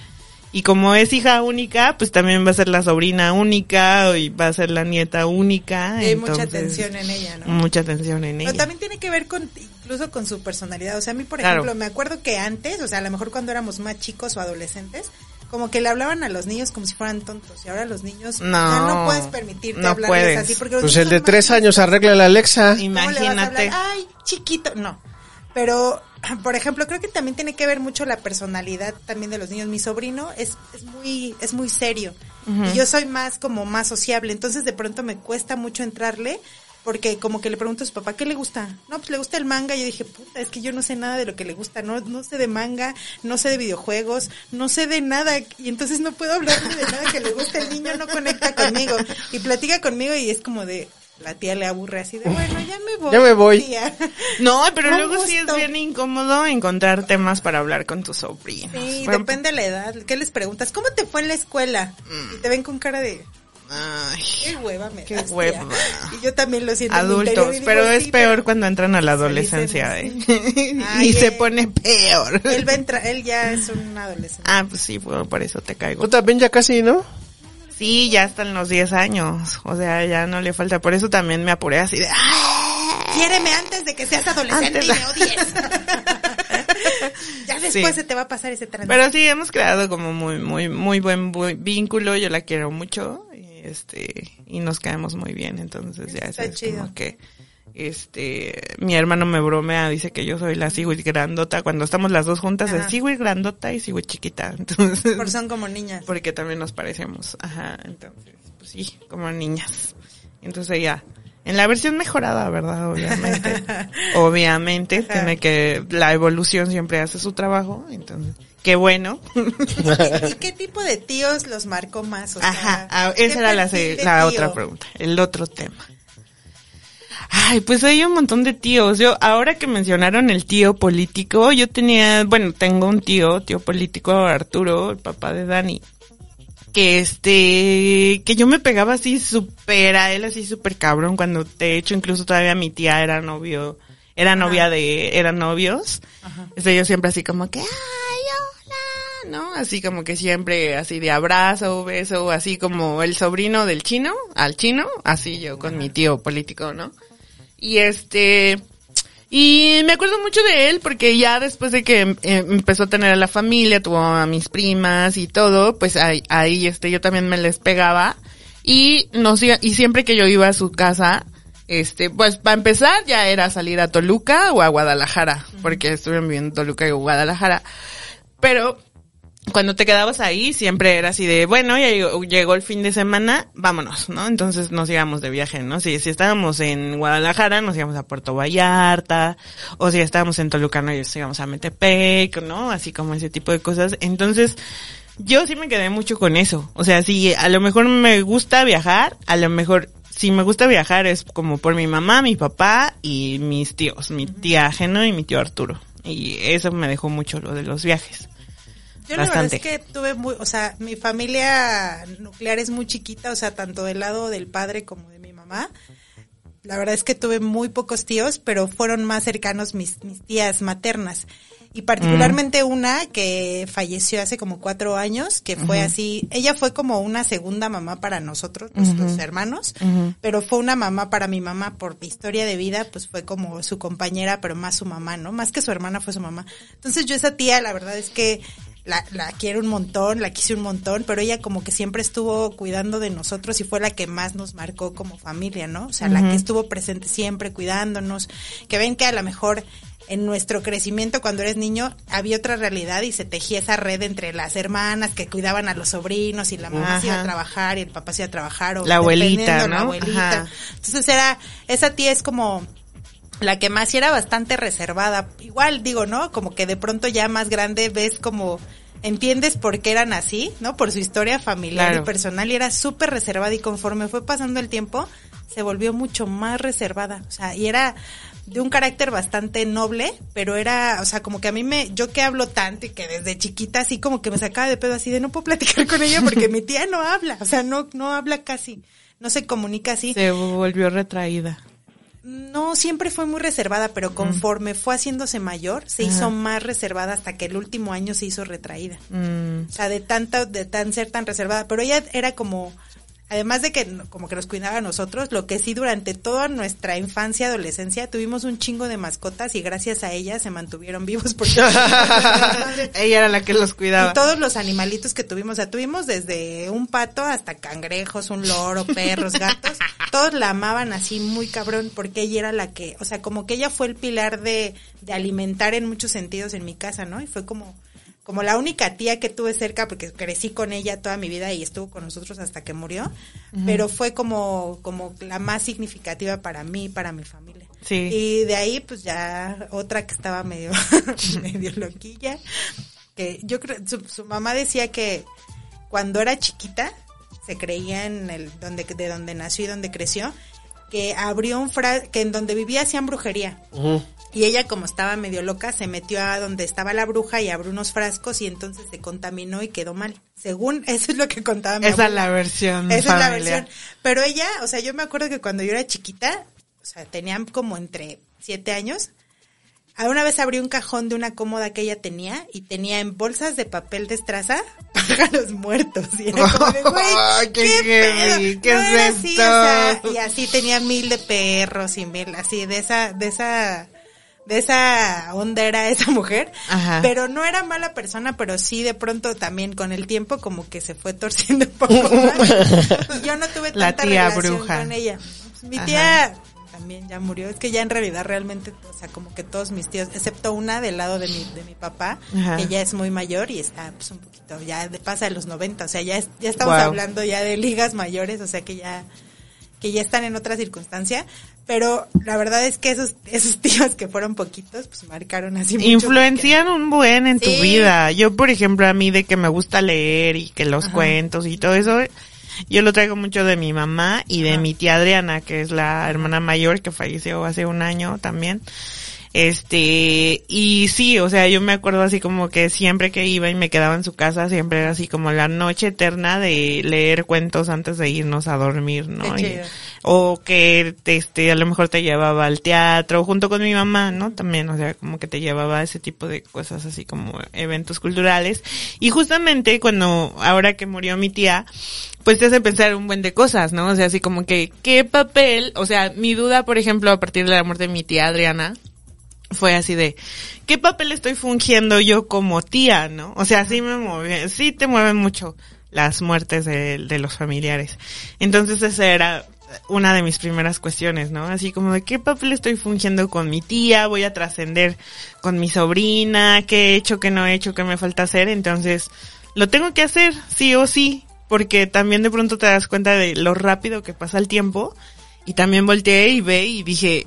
y como es hija única, pues también va a ser la sobrina única y va a ser la nieta única. Y hay mucha atención en ella, ¿no? Mucha atención en Pero ella. también tiene que ver con, incluso con su personalidad. O sea, a mí, por Claro. ejemplo, me acuerdo que antes, o sea, a lo mejor cuando éramos más chicos o adolescentes, como que le hablaban a los niños como si fueran tontos. Y ahora los niños No, ya no puedes permitirte no hablarles puedes. así. Porque los Pues niños el de tres años arregla la Alexa. ¿Cómo le vas a Imagínate. Ay, chiquito. No. Pero, por ejemplo, creo que también tiene que ver mucho la personalidad también de los niños. Mi sobrino es, es muy, es muy serio. Y yo soy más como más sociable. Entonces de pronto me cuesta mucho entrarle. Porque como que le pregunto a su papá, ¿qué le gusta? No, pues le gusta el manga. Y yo dije, puta, es que yo no sé nada de lo que le gusta, no, no sé de manga, no sé de videojuegos, no sé de nada. Y entonces no puedo hablarle de nada que le gusta. El niño no conecta conmigo. Y platica conmigo y es como de, la tía le aburre así de, bueno, ya me voy. Ya me voy. tía". No, pero Con luego sí es bien incómodo encontrar temas para hablar con tus sobrinos. Sí, depende de la edad. ¿Qué les preguntas? ¿Cómo te fue en la escuela? Y te ven con cara de, Ay, qué hueva me Qué das, tía". hueva. Y yo también lo siento. adultos, digo, pero es "Sí, peor cuando entran a la adolescencia, ¿eh? Ay, y se eh. pone peor. Él, va a entrar- él ya es un adolescente. Ah, pues sí, por por eso te caigo. Tú también ya casi, ¿no? Sí, ya están los 10 años. O sea, ya no le falta. Por eso también me apuré así de. Quiéreme antes de que seas adolescente Antes y me odies. ya después Sí. se te va a pasar ese tránsito. Pero sí, hemos creado como muy, muy, muy buen bu- vínculo. Yo la quiero mucho. Este, y nos caemos muy bien. Entonces ya Está es chido. como que. Este, mi hermano me bromea, dice que yo soy la Sigüit grandota. Cuando estamos las dos juntas Ajá. es Sigüit grandota y Sigüit chiquita. Entonces, Por son como niñas. porque también nos parecemos. Ajá, entonces, pues sí, como niñas. Entonces ya, en la versión mejorada, ¿verdad? Obviamente. Obviamente, tiene que, la evolución siempre hace su trabajo, entonces, qué bueno. ¿Y qué tipo de tíos los marcó más? O sea, Ajá, ah, ¿qué esa era la, la otra pregunta, el otro tema. Ay, pues hay un montón de tíos. Yo, ahora que mencionaron el tío político, yo tenía, bueno, tengo un tío, tío político, Arturo, el papá de Dani, que este, que yo me pegaba así súper a él, así súper cabrón, cuando de hecho incluso todavía mi tía era novio, era novia de, eran novios. Este, yo siempre así como que, ay, ¿no? Así como que siempre así de abrazo, beso, así como el sobrino del chino, al chino, así yo con mi tío político, ¿no? Y este, y me acuerdo mucho de él porque ya después de que eh, empezó a tener a la familia, tuvo a mis primas y todo, pues ahí, ahí este, yo también me les pegaba y nos iba- y siempre que yo iba a su casa, este, pues para empezar ya era salir a Toluca o a Guadalajara, porque estuve viviendo en Toluca y Guadalajara. Pero cuando te quedabas ahí siempre era así de, bueno, ya llegó, el fin de semana, vámonos, ¿no? Entonces nos íbamos de viaje, ¿no? Si, si estábamos en Guadalajara, nos íbamos a Puerto Vallarta, o si estábamos en Toluca, nos íbamos a Metepec, ¿no? Así como ese tipo de cosas. Entonces, yo sí me quedé mucho con eso. O sea, si a lo mejor me gusta viajar, a lo mejor si me gusta viajar es como por mi mamá, mi papá y mis tíos, mi tía Ajeno y mi tío Arturo. Y eso me dejó mucho lo de los viajes. Yo la verdad Bastante. es que tuve muy, o sea, mi familia nuclear es muy chiquita, o sea, tanto del lado del padre como de mi mamá. La verdad es que tuve muy pocos tíos, pero fueron más cercanos mis, mis tías maternas. Y particularmente una que falleció hace como cuatro años, que fue así, ella fue como una segunda mamá para nosotros, los, los hermanos, pero fue una mamá para mi mamá por mi historia de vida, pues fue como su compañera, pero más su mamá, ¿no? Más que su hermana fue su mamá. Entonces yo esa tía, la verdad es que la, la quiero un montón, la quise un montón, pero ella como que siempre estuvo cuidando de nosotros y fue la que más nos marcó como familia, ¿no? O sea, la que estuvo presente siempre cuidándonos, que ven que a lo mejor en nuestro crecimiento cuando eres niño había otra realidad y se tejía esa red entre las hermanas que cuidaban a los sobrinos y la mamá se iba a Ajá. trabajar y el papá se iba a trabajar o La abuelita, dependiendo, la ¿no? abuelita. Ajá. Entonces era, esa tía es como la que más era bastante reservada. Igual digo, ¿no? Como que de pronto ya más grande ves como entiendes por qué eran así, ¿no? Por su historia familiar Claro. y personal y era súper reservada y conforme fue pasando el tiempo se volvió mucho más reservada, o sea, y era de un carácter bastante noble, pero era, o sea, como que a mí me, yo que hablo tanto y que desde chiquita así como que me sacaba de pedo así de no puedo platicar con ella porque mi tía no habla, o sea, no, no habla casi, no se comunica así. Se volvió retraída. No, siempre fue muy reservada, pero conforme fue haciéndose mayor, se hizo más reservada hasta que el último año se hizo retraída. Mm, O sea, de tanta, de tan ser tan reservada. Pero ella era como, además de que como que nos cuidaba a nosotros, lo que sí durante toda nuestra infancia, adolescencia, tuvimos un chingo de mascotas y gracias a ella se mantuvieron vivos porque Ella era la que los cuidaba. y todos los animalitos que tuvimos, o sea, tuvimos desde un pato hasta cangrejos, un loro, perros, gatos, todos la amaban así muy cabrón porque ella era la que, o sea, como que ella fue el pilar de, de alimentar en muchos sentidos en mi casa, ¿no? Y fue como como la única tía que tuve cerca, porque crecí con ella toda mi vida y estuvo con nosotros hasta que murió, pero fue como, como la más significativa para mí, para mi familia. Sí. Y de ahí, pues ya otra que estaba medio, medio loquilla, que yo creo, su, su mamá decía que cuando era chiquita, se creía en el, donde, de donde nació y donde creció, que abrió un fra que en donde vivía hacían brujería. Y ella, como estaba medio loca, se metió a donde estaba la bruja y abrió unos frascos y entonces se contaminó y quedó mal. Según, eso es lo que contaba mi Esa es la versión Esa es la versión. Pero ella, o sea, yo me acuerdo que cuando yo era chiquita, o sea, tenían como entre siete años, una vez abrí un cajón de una cómoda que ella tenía y tenía en bolsas de papel de estraza pájaros muertos. Y era como de, güey, qué qué. ¿qué No es era así, esto? o sea, y así tenía mil de perros y mil, así, de esa, de esa, de esa onda era esa mujer. Ajá. Pero no era mala persona, pero sí de pronto también con el tiempo como que se fue torciendo un poco más. Y yo no tuve La tanta tía relación bruja. con ella. Mi Ajá. tía también ya murió. Es que ya en realidad realmente, o sea, como que todos mis tíos, excepto una del lado de mi, de mi papá, Ajá. que ya es muy mayor y está pues un poquito, ya de pasa de los 90, o sea, ya, es- ya estamos Wow. hablando ya de ligas mayores, o sea que ya, que ya están en otra circunstancia. Pero la verdad es que esos, esos tíos que fueron poquitos, pues marcaron así mucho. Influencian un buen en tu vida. Yo, por ejemplo, a mí de que me gusta leer y que los cuentos y todo eso, yo lo traigo mucho de mi mamá y de mi tía Adriana, que es la hermana mayor que falleció hace un año también. Este, y sí, o sea, yo me acuerdo así como que siempre que iba y me quedaba en su casa, siempre era así como la noche eterna de leer cuentos antes de irnos a dormir, ¿no? Y- o que este a lo mejor te llevaba al teatro junto con mi mamá, ¿no? También, o sea, como que te llevaba a ese tipo de cosas así como eventos culturales y justamente cuando ahora que murió mi tía, pues te hace pensar un buen de cosas, ¿no? O sea, así como que qué papel, o sea, mi duda, por ejemplo, a partir de la muerte de mi tía Adriana fue así de qué papel estoy fungiendo yo como tía, ¿no? O sea, sí me mueve, sí te mueven mucho las muertes de, de los familiares. Entonces esa era una de mis primeras cuestiones, ¿no? Así como de qué papel estoy fungiendo con mi tía, voy a trascender con mi sobrina, qué he hecho, qué no he hecho, qué me falta hacer, entonces lo tengo que hacer, sí o sí, porque también de pronto te das cuenta de lo rápido que pasa el tiempo y también volteé y ve y dije,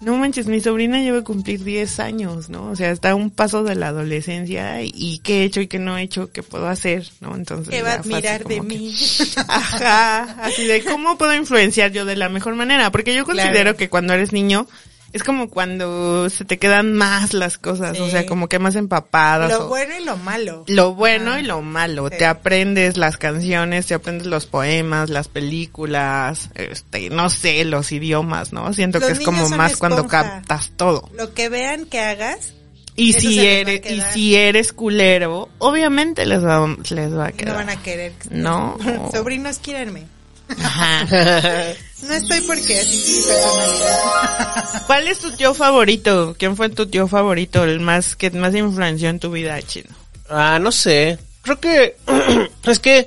no manches, mi sobrina lleva a cumplir 10 años, ¿no? O sea, está a un paso de la adolescencia y, qué he hecho y qué no he hecho, qué puedo hacer, ¿no? Entonces. Que va a admirar de que- mí. Ajá, así de cómo puedo influenciar yo de la mejor manera, porque yo considero Claro. que cuando eres niño es como cuando se te quedan más las cosas, o sea, como que más empapadas. Lo o- bueno y lo malo. lo bueno Ah, y lo malo. sí. Te aprendes las canciones, te aprendes los poemas, las películas, este, no sé, los idiomas, ¿no? Siento Los que es como más cuando captas todo. Lo que vean que hagas, Y Eso si eres, y si eres culero, obviamente les va, les va a no quedar. van a querer. No. Sobrinos, quírenme. Ajá. No estoy porque así sí, personalidad. ¿Cuál es tu tío favorito? ¿Quién fue tu tío favorito? El más que más influenció en tu vida, chino. Ah, no sé. Creo que es que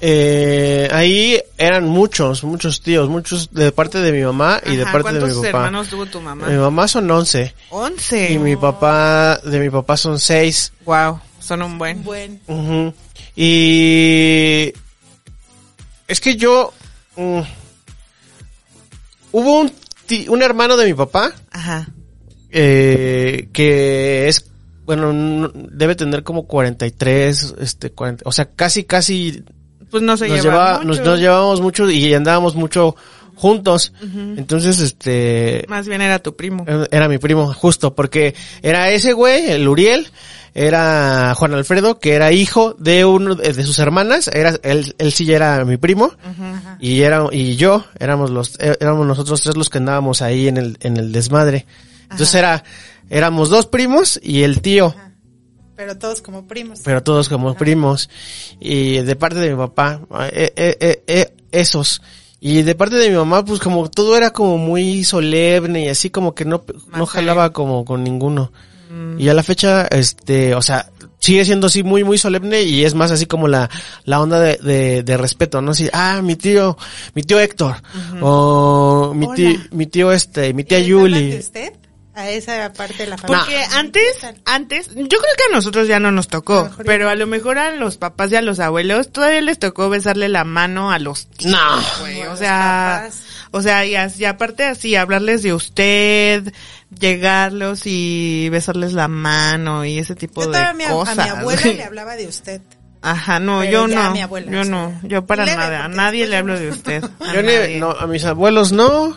eh, ahí eran muchos, muchos tíos, muchos de parte de mi mamá y de parte de ¿Cuántos mi papá. hermanos tuvo tu mamá? Mi mamá son 11 Once. y mi papá, de mi papá son 6. Wow, son un buen. Bueno, Ujú. Y es que yo mm, hubo un ti- un hermano de mi papá Ajá. eh, que es bueno no- debe tener como 43 este 40, o sea casi casi Pues no se nos lleva mucho. nos, nos llevábamos mucho y andábamos mucho juntos entonces este Más bien era tu primo. era mi primo, justo, porque era ese güey, el Uriel, era Juan Alfredo, que era hijo de uno de sus hermanas, era, él, él sí era mi primo, y era, y yo, éramos los, eh, éramos nosotros tres los que andábamos ahí en el, en el desmadre. Entonces era, éramos dos primos y el tío, pero todos como primos. pero todos como primos. Y de parte de mi papá, eh, eh, eh, esos. Y de parte de mi mamá, pues como todo era como muy solemne y así como que no, no jalaba como con ninguno. Y a la fecha, este, o sea, sigue siendo así muy, muy solemne y es más así como la, la onda de, de, de respeto, ¿no? Así, ah, mi tío, mi tío Héctor, o mi Hola. tío, mi tío este, mi tía ¿Les hablan de Yuli. usted? a esa parte de la familia. Porque antes, antes, yo creo que a nosotros ya no nos tocó, pero a lo mejor a los papás y a los abuelos todavía les tocó besarle la mano a los tíos, No. O sea, papás. O sea, y, as- y aparte así, hablarles de usted, llegarlos y besarles la mano y ese tipo Yo de todavía a mi, a cosas. mi abuela le hablaba de usted. Ajá, no, Pero yo no, a mi abuela, yo o sea, no, yo para leve, nada, a nadie le hablo de usted. a Yo ni, no, a mis abuelos no,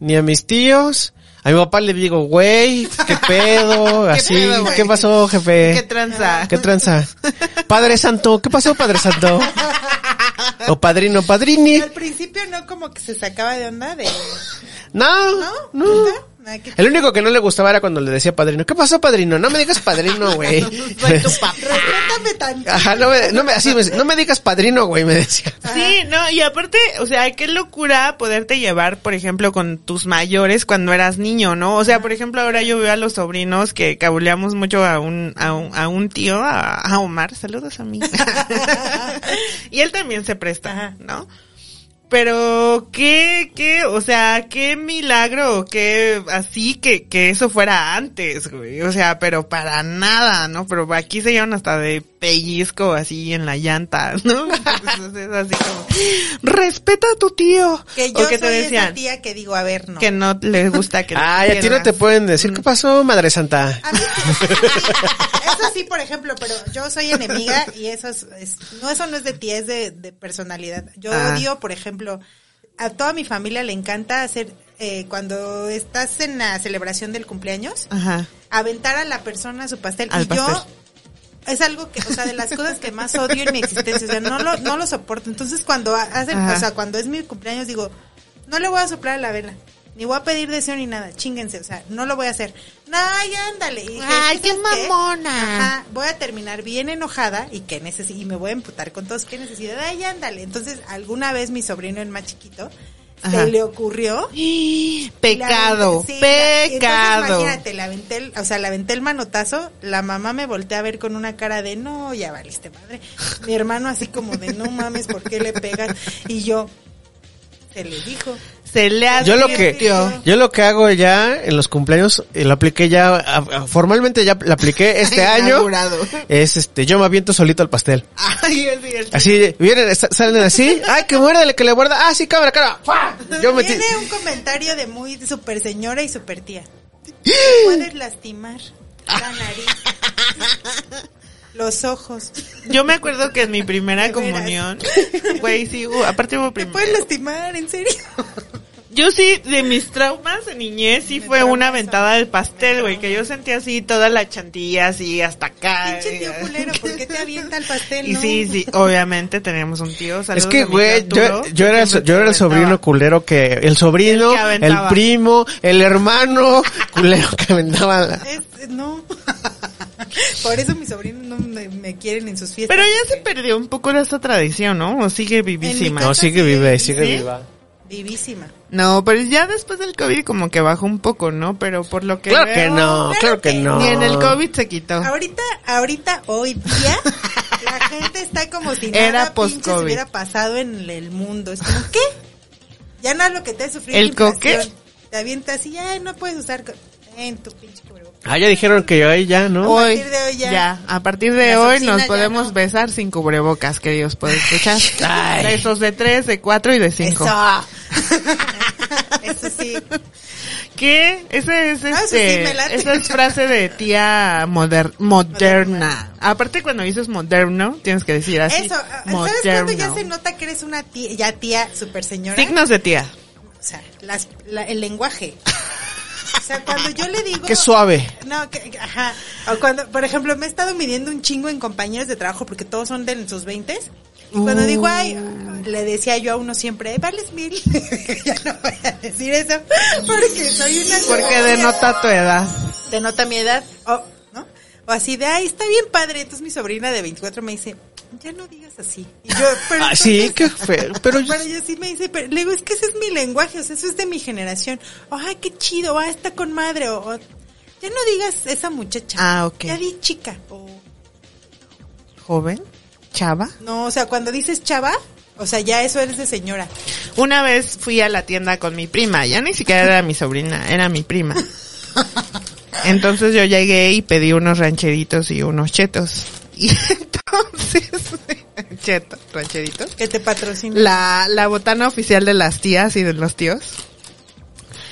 ni a mis tíos. A mi papá le digo, güey, qué pedo, así, pedo, güey? ¿qué pasó, jefe? ¿Qué tranza? ¿Qué tranza? Padre Santo, ¿qué pasó, Padre Santo? O padrino, padrini. Al principio no como que se sacaba de onda de... No, ¿No? no. ¿Neta? El único que no le gustaba era cuando le decía padrino. ¿Qué pasó, padrino? No me digas padrino, güey. Soy tu papá. Respétame tanto. Ajá, no me, no me, así, me- no me digas padrino, güey, me decía. Sí, no, y aparte, o sea, qué locura poderte llevar, por ejemplo, con tus mayores cuando eras niño, ¿no? O sea, por ejemplo, ahora yo veo a los sobrinos que cabuleamos mucho a un, a un, a un tío, a, a Omar, saludos a mí. y él también se presta, ¿no? Pero qué, qué, o sea, qué milagro, qué así que, que eso fuera antes, güey. O sea, pero para nada, ¿no? Pero aquí se llevan hasta de pellizco así en la llanta, ¿no? Entonces es así como, respeta a tu tío. Que yo o que te soy esa decían tía que digo, a ver, no. que no les gusta que Ay, a ti no te pueden decir, ¿qué pasó, Madre Santa? A mí eso sí, por ejemplo, pero yo soy enemiga y eso es, es- no, eso no es de ti, es de, de personalidad. Yo Ah. odio, por ejemplo, a toda mi familia le encanta hacer, eh, cuando estás en la celebración del cumpleaños, Ajá. aventar a la persona su pastel. Al y yo, es algo que, o sea, de las cosas que más odio en mi existencia, o sea, no lo, no lo soporto. Entonces cuando ha- hacen, Ajá. o sea, cuando es mi cumpleaños digo, no le voy a soplar a la vela. Ni voy a pedir deseo ni nada, chinguense, o sea, no lo voy a hacer. Ya ándale. Y dije, Ay, qué ¿sabes mamona. Ajá, voy a terminar bien enojada y que y me voy a emputar con todos, qué necesidad, ay, ándale. Entonces, alguna vez mi sobrino, el más chiquito, Ajá. se le ocurrió Pecado, la- sí, la- entonces, pecado. imagínate, le aventé el, o sea, le aventé el manotazo, la mamá me voltea a ver con una cara de, no, ya valiste madre. Mi hermano así como de, no mames, ¿por qué le pegas? Y yo, se le dijo. Se le Yo lo que, yo lo que hago ya en los cumpleaños, eh, lo apliqué ya, a- a- formalmente ya lo apliqué este año, es este, yo me aviento solito al pastel. Ay, así es. Así, vienen, salen así, ay, que muérdale, que le muerda, ah, sí, cámara, cámara, ¡fua! Yo me Tiene un comentario de muy super señora y super tía. Puedes lastimar la nariz, los ojos. Yo me acuerdo que en mi primera comunión, güey, sí, uh, aparte hubo Te puedes lastimar, en serio. Yo sí, de mis traumas de niñez, sí Me fue una ventada del pastel, güey, que yo sentía así toda la chantilla, así hasta acá. Pinche tío culero, ¿por qué te avienta el pastel? Y no? sí, sí, obviamente teníamos un tío, Es que, mi güey, yo, yo era el, yo era el sobrino culero que, el sobrino, El que el, primo, el hermano culero que aventaba la- Es- no. Por eso mis sobrinos no me, quieren en sus fiestas. Pero ya se perdió un poco de esa tradición, ¿no? O sigue vivísima. No, sigue viva. sigue ¿Sí? viva. Vivísima. No, pero ya después del COVID como que bajó un poco, ¿no? Pero por lo que Claro veo, que no, claro que no. Ni en el COVID se quitó. Ahorita, ahorita, hoy día, la gente está como si Era nada pinche post-COVID. se hubiera pasado en el mundo. Es como, ¿qué? Ya no es lo que te ha sufrido ¿El coque? Te avientas y ya no puedes usar en tu pinche. Ah, ya dijeron que ahí ya, ¿no? Hoy, partir de hoy ya. a partir de Las hoy nos ya podemos no. besar sin cubrebocas, queridos, pueden escuchar. Ay. Besos de tres, de cuatro y de cinco. Eso. Eso sí. ¿Qué? Ese es Ah, eso sí, este, esa es frase de tía moder- moderna. Aparte cuando dices moderno, tienes que decir así. Eso. ¿Sabes cuándo moderno. ya se nota que eres una tía, ya tía super señora? Signos de tía. O sea, las, la- el lenguaje. O sea, cuando yo le digo... Qué suave. No, que, ajá. O cuando, por ejemplo, me he estado midiendo un chingo en compañeros de trabajo porque todos son de en sus veintes. Y cuando digo, ay, le decía yo a uno siempre, "Ay, vales mil. ya no voy a decir eso porque soy una... Porque denota tu edad. denota mi edad. O, ¿no? O así de, ay, está bien padre. Entonces mi sobrina de 24 me dice, ya no digas así. Y yo, pero Ah, qué feo. Pero yo- pero yo sí me dice, pero le digo, es que ese es mi lenguaje, o sea, eso es de mi generación. Ay, qué chido, ah, está con madre, o, o, ya no digas esa muchacha. Ah, ok. Ya di chica, o, Joven, chava. no, o sea, cuando dices chava, o sea, ya eso eres de señora. Una vez fui a la tienda con mi prima, ya ni siquiera era mi sobrina, era mi prima. Entonces yo llegué y pedí unos rancheritos y unos chetos. Y entonces, cheto, rancheritos. Que te patrocina. La, la botana oficial de las tías y de los tíos.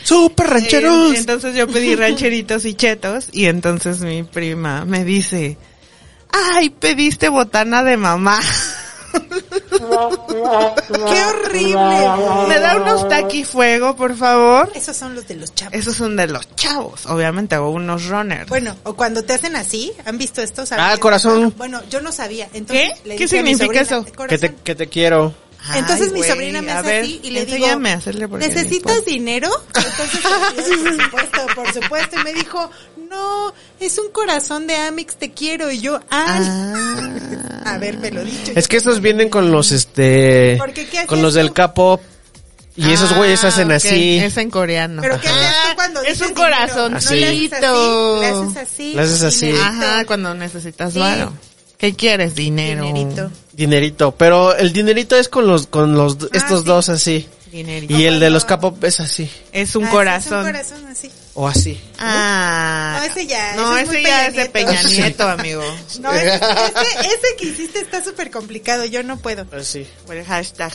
¡Super rancheros! Eh, entonces yo pedí rancheritos y chetos y entonces mi prima me dice, ay, pediste botana de mamá. ¡Qué horrible! ¿Me da unos taquifuego, por favor? Esos son los de los chavos. Esos son de los chavos, obviamente, o unos runners. Bueno, o cuando te hacen así, ¿han visto estos? Ah, corazón. Bueno, yo no sabía. Entonces, ¿Qué? le ¿Qué significa sobrina, eso? Que te, "Corazón". que te quiero. Entonces Ay, mi sobrina me hace ver, así y le digo, ¿necesitas puedo". dinero? Entonces, por supuesto, por supuesto. Y me dijo, no, es un corazón de Amix, te quiero. Y yo, ah, a ver, me lo dicho. Es que estos vienen con los, este, Porque, ¿qué con los del? K-pop. Y esos güeyes hacen Ah, así. Es en coreano. Pero ¿qué haces tú cuando es dices un corazoncito. No le haces así, le haces así. Le haces así. dinerito. Ajá, cuando necesitas Sí. varo. ¿Qué quieres? Dinero. Dinerito. Dinerito. Pero el dinerito es con los, con los, estos sí. dos así. Dinerito. Y el de los K-pop es así. Es un Ah, corazón. Es un corazón así. O así. Ah. No, ese ya, No, ese es ese ya es de. Peña Nieto, amigo. No, ese, ese, ese que hiciste está súper complicado, yo no puedo. Así. Por el hashtag.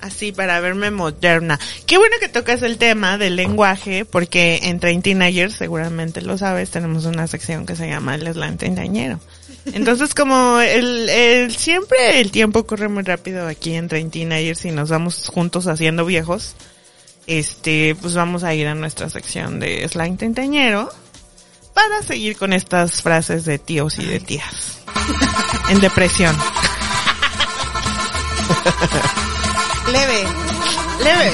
Así para verme moderna. Qué bueno que tocas el tema del lenguaje, porque en Train Teenagers, seguramente lo sabes, tenemos una sección que se llama el slang treintañero. Entonces, como el, el, siempre el tiempo corre muy rápido aquí en Train Teenagers y nos vamos juntos haciendo viejos, este, pues vamos a ir a nuestra sección de slang treintañero para seguir con estas frases de tíos y de tías. En depresión. Leve. Leve.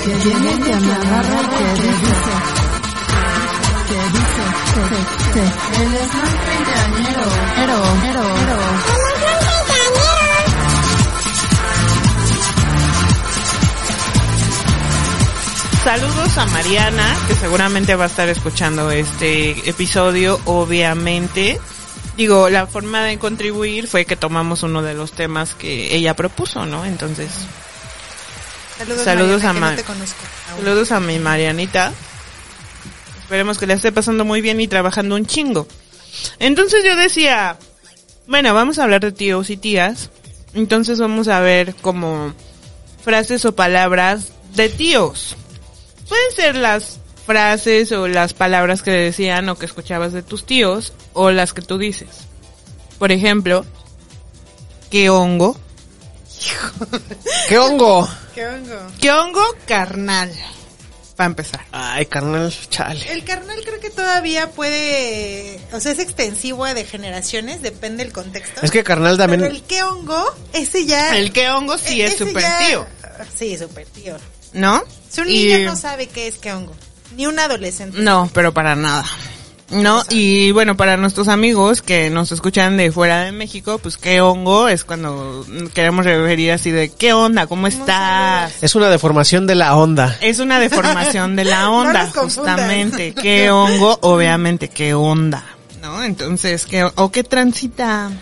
Saludos a Mariana, que seguramente va a estar escuchando este episodio, obviamente. Digo, la forma de contribuir fue que tomamos uno de los temas que ella propuso, ¿no? Entonces, Saludos, Saludos Mariana, a que Mar- no te conozco. aún. Saludos a mi Marianita. Esperemos que le esté pasando muy bien y trabajando un chingo. Entonces yo decía, bueno, vamos a hablar de tíos y tías. Entonces vamos a ver como frases o palabras de tíos. Pueden ser las frases o las palabras que decían o que escuchabas de tus tíos o las que tú dices. Por ejemplo, ¿qué hongo? ¿Qué hongo? ¿Qué hongo? ¿Qué hongo carnal? Para empezar. Ay, carnal, chale. El carnal creo que todavía puede, o sea, es extensivo de generaciones, depende del contexto. Es que carnal Pero también. el qué hongo, ese ya... El que hongo sí e- es súper ya- tío, Sí, súper tío. ¿no? Si un Y- niño no sabe qué es qué hongo, ni un adolescente. No, pero para nada. No, y bueno, para nuestros amigos que nos escuchan de fuera de México, pues qué hongo es cuando queremos referir así de qué onda, cómo estás. Es una deformación de la onda. Es una deformación de la onda, justamente. Qué hongo, obviamente, qué onda, ¿no? Entonces, qué, o qué transita.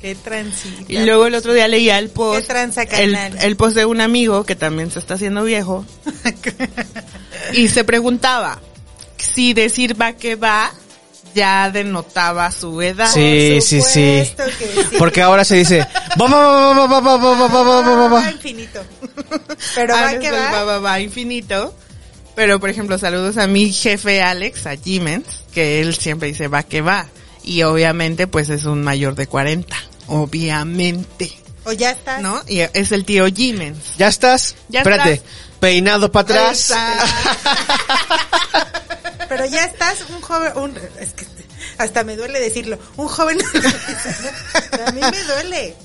Qué transita. Y luego el otro día leía el post. Qué el, el post de un amigo que también se está haciendo viejo. y se preguntaba si decir va que va ya denotaba su edad. Sí, sí, sí. Porque ahora se dice, vamos, vamos, vamos, vamos, vamos, vamos, vamos. infinito. Pero va que va. Va, va, va, infinito. Pero, por ejemplo, saludos a mi jefe Alex, a Jimens, que él siempre dice va que va. Y obviamente, pues es un mayor de 40. Obviamente. O ya estás. ¿No? Y es el tío Jimens. ¿Ya estás? Ya Espérate. estás. Peinado para atrás. Pero ya estás un joven, un, es que hasta me duele decirlo, un joven. a mí me duele.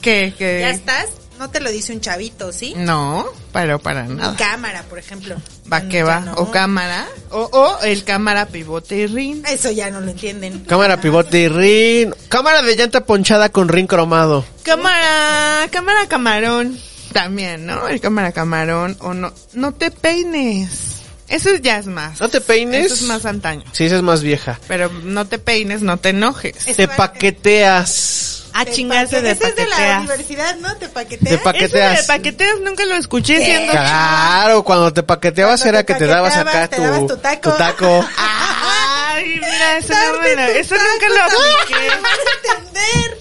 ¿Qué? ¿Qué? Ya estás, no te lo dice un chavito, ¿sí? No, pero para nada. Cámara, por ejemplo. Va que va. no. O cámara. O, o el cámara pivote y rin. Eso ya no lo entienden. Cámara pivote y rin. Cámara de llanta ponchada con rin cromado. Cámara, cámara camarón. También, ¿no? El cámara camarón. O no, no te peines. Eso ya es más. ¿No te peines? Eso es más antaño. Sí, esa es más vieja. Pero no te peines, no te enojes. Es Te paqueteas. Te chingarse de Ese es de la paqueteas. universidad, ¿no? Te Te paqueteas. pa- Eso paqueteas. de paqueteas nunca lo escuché siendo Claro, cuando te paqueteabas Cuando era te que te dabas acá te tu, dabas tu taco. taco. Ay, mira, eso, no me lo- tu eso nunca lo taco, apliqué. no a entender.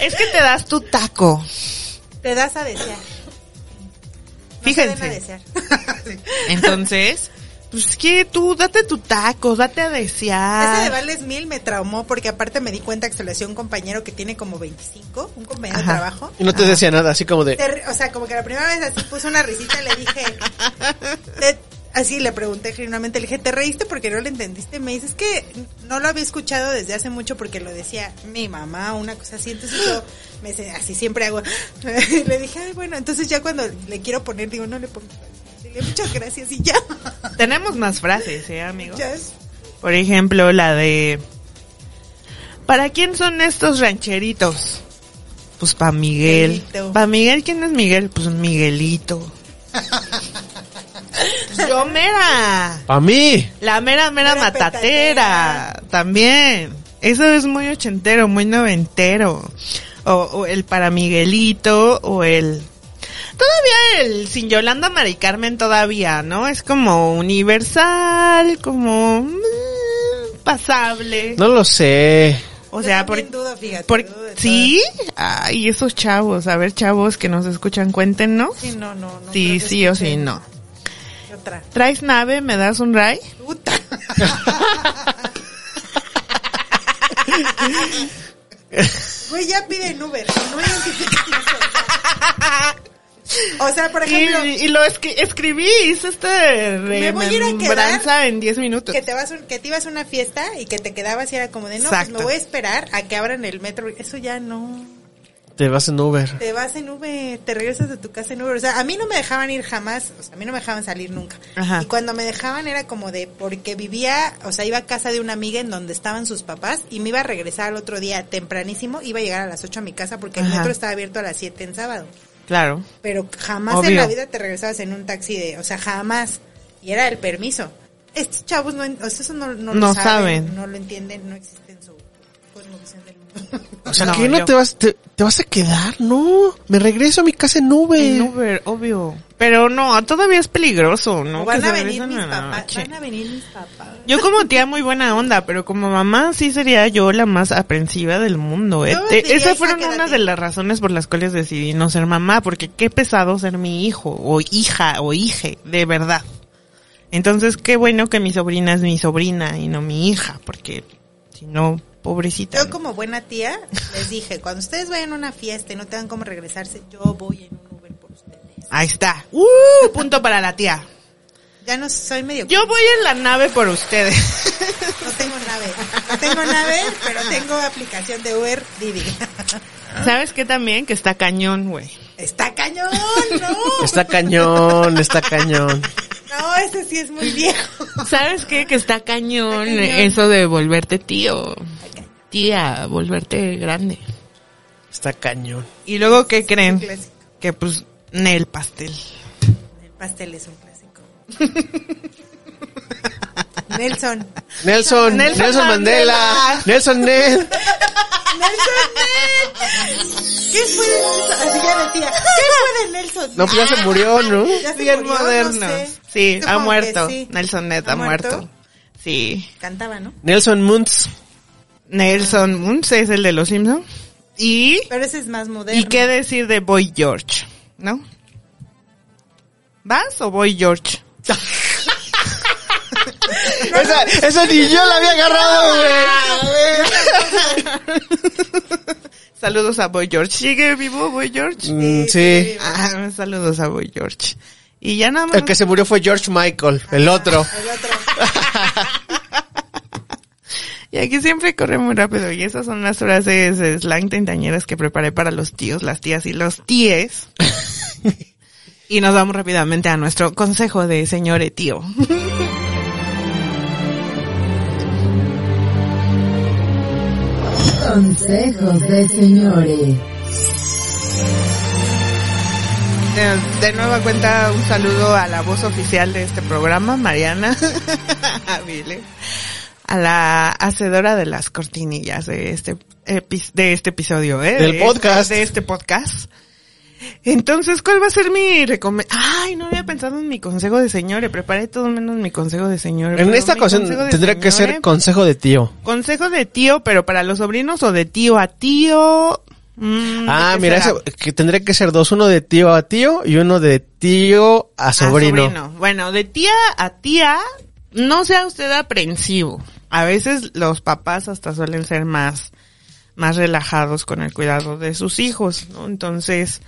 Es que te das tu taco. Te das a desear. No Fíjense. a desear. Entonces, pues que tú date tu taco, date a Ese de desear. Vales Mil me traumó porque aparte me di cuenta que se lo hacía un compañero que tiene como 25, un compañero Ajá. de trabajo. Y no te decía nada, así como de... Te- o sea, como que la primera vez así puso una risita y le dije, te- así le pregunté genuinamente, le dije, ¿te reíste porque no lo entendiste? Me dice, es que no lo había escuchado desde hace mucho porque lo decía mi mamá, una cosa así, entonces yo me sé- así siempre hago, le dije, ay, bueno, entonces ya cuando le quiero poner, digo, no le pongo, muchas gracias y ya, Tenemos más frases, ¿eh, amigo? ya es. Por ejemplo, la de... ¿Para quién son estos rancheritos? Pues pa' Miguel. Miguelito. ¿Pa' Miguel quién es Miguel? Pues Miguelito. Yo mera. ¡A mí! La mera, mera Mera matatera. También. Eso es muy ochentero, muy noventero. O, o el para Miguelito, o el... Todavía el sin Yolanda Mari Carmen todavía, ¿no? Es como universal, como... mm, pasable. No lo sé. o Yo sea, por... dudo, fíjate, por- ¿Sí? Ay, esos chavos. A ver, chavos que nos escuchan, cuéntenos. Sí, no, no, no. Sí, sí o sí, no. ¿Traes nave? ¿Me das un ray? Puta. Güey, ya piden Uber. No eso. O sea, por Y, ejemplo, y lo escri- escribí, hice este Me voy a ir a remembranza en 10 minutos. que te vas un- que te ibas a una fiesta y que te quedabas y era como de, no, Exacto. pues me voy a esperar a que abran el metro. Eso ya no. Te vas en Uber. Te vas en Uber, te regresas de tu casa en Uber. O sea, a mí no me dejaban ir jamás, o sea, a mí no me dejaban salir nunca. Ajá. Y cuando me dejaban era como de, porque vivía, o sea, iba a casa de una amiga en donde estaban sus papás y me iba a regresar al otro día tempranísimo, iba a llegar a las 8 a mi casa porque el Ajá. metro estaba abierto a las 7 en sábado. Claro. Pero jamás Obvio. en la vida te regresabas en un taxi de, o sea, jamás. Y era el permiso. Estos chavos no, en- o sea, eso no, no, lo No saben, saben. no lo entienden, no existe en su cosmovisión mundo. O sea, No, ¿qué no yo- te vas, te, te vas a quedar? No, me regreso a mi casa en Uber. En Uber, obvio. Pero no, todavía es peligroso, ¿no? Van a venir mis papás, van a venir mis papás. Yo como tía muy buena onda, pero como mamá sí sería yo la más aprensiva del mundo. ¿eh? Eh, Esas fueron unas de las razones por las cuales decidí no ser mamá, porque qué pesado ser mi hijo, o hija, o hije, de verdad. Entonces, qué bueno que mi sobrina es mi sobrina y no mi hija, porque si no, pobrecita. Yo como buena tía les dije, cuando ustedes vayan a una fiesta y no tengan cómo regresarse, yo voy en un Uber por ustedes. Ahí está. ¡Uh! Punto para la tía. Ya no soy medio... Yo voy en la nave por ustedes. No tengo nave. No tengo nave, pero tengo aplicación de Uber Didi. ¿Sabes qué también? Que está cañón, güey. Está cañón, no. Está cañón, está cañón. No, ese sí es muy viejo. ¿Sabes qué? Que está cañón, Está cañón. eso de volverte tío. Tía, volverte grande. Está cañón. Y luego, ¿qué creen? Que pues, Nel pastel. El pastel es un clásico. Nelson. Nelson, Nelson Nelson, Mandela, Mandela. Nelson Ned. Nelson Ned. ¿Qué fue de Nelson? Así ya decía. ¿Qué fue de Nelson? No, pues ya se murió, ¿no? Ya se Bien murió, no moderno. sé. Sí, Supongo ha muerto. sí. Nelson Ned ha, muerto? Sí. Cantaba, ¿no? Nelson Muntz. Nelson Muntz es el de los Simpsons. Y, Pero ese es más moderno. ¿y qué decir de Boy George? ¿No? ¿Vas o Boy George? Esa, esa ni yo la había agarrado, güey. Saludos a Boy George. ¿Sigue vivo Boy George? Mm, sí. Ah, saludos a Boy George. Y ya nada más. El que se murió fue George Michael, el otro. El otro. Y aquí siempre corre muy rápido. Y esas son las frases de slang treintañeras que preparé para los tíos, las tías y los tíes. y nos vamos rápidamente a nuestro consejo de señor tío. Consejos de señores. De, de nueva cuenta, un saludo a la voz oficial de este programa, Mariana Avile. a la hacedora de las cortinillas de este epi- de este episodio, ¿eh? Del De podcast. este- de este podcast. Entonces, ¿cuál va a ser mi recomendación? Ay, no había pensado en mi consejo de señores. Preparé todo menos mi consejo de señor. En esta ocasión tendría que ser consejo de tío. Consejo de tío, pero para los sobrinos o de tío a tío. Mm, Ah, ¿de qué mira, ese- que tendría que ser dos, uno de tío a tío y uno de tío a A sobrino. Bueno, de tía a tía, no sea usted aprensivo. A veces los papás hasta suelen ser más, más relajados con el cuidado de sus hijos, ¿no? Entonces,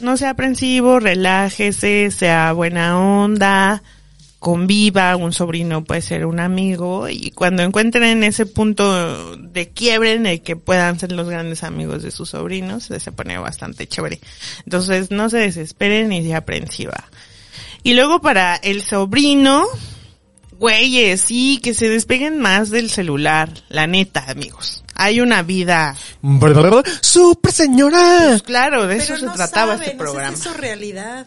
no sea aprensivo, relájese, sea buena onda, conviva, un sobrino puede ser un amigo y cuando encuentren ese punto de quiebre en el que puedan ser los grandes amigos de sus sobrinos, se pone bastante chévere. Entonces, no se desesperen ni sea aprensiva. Y luego para el sobrino, güeyes, sí, que se despeguen más del celular, la neta, amigos. Hay una vida, ¡Super señora! pues claro, de eso se no trataba saben, este programa. es su realidad.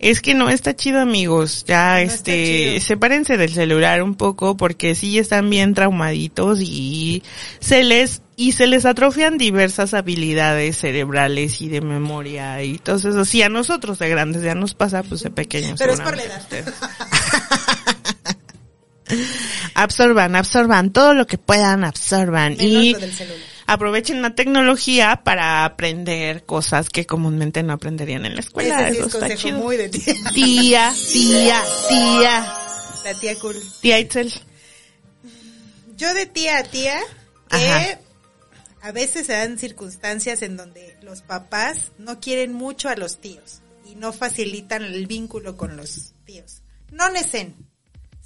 Es que no está chido, amigos. Ya, No este, sepárense del celular un poco porque sí están bien traumaditos y se les, y se les atrofian diversas habilidades cerebrales y de memoria y todo eso. Sí, a nosotros de grandes ya nos pasa, pues de pequeños. Pero es por la edad. absorban, absorban todo lo que puedan, absorban. Menos y aprovechen la tecnología para aprender cosas que comúnmente no aprenderían en la escuela. Ese sí Eso es está consejo chido. muy de. Tía, tía, tía. La tía cool. Tía Itzel. Yo de tía a tía, que Ajá. a veces se dan circunstancias en donde los papás no quieren mucho a los tíos y no facilitan el vínculo con los tíos. No necen.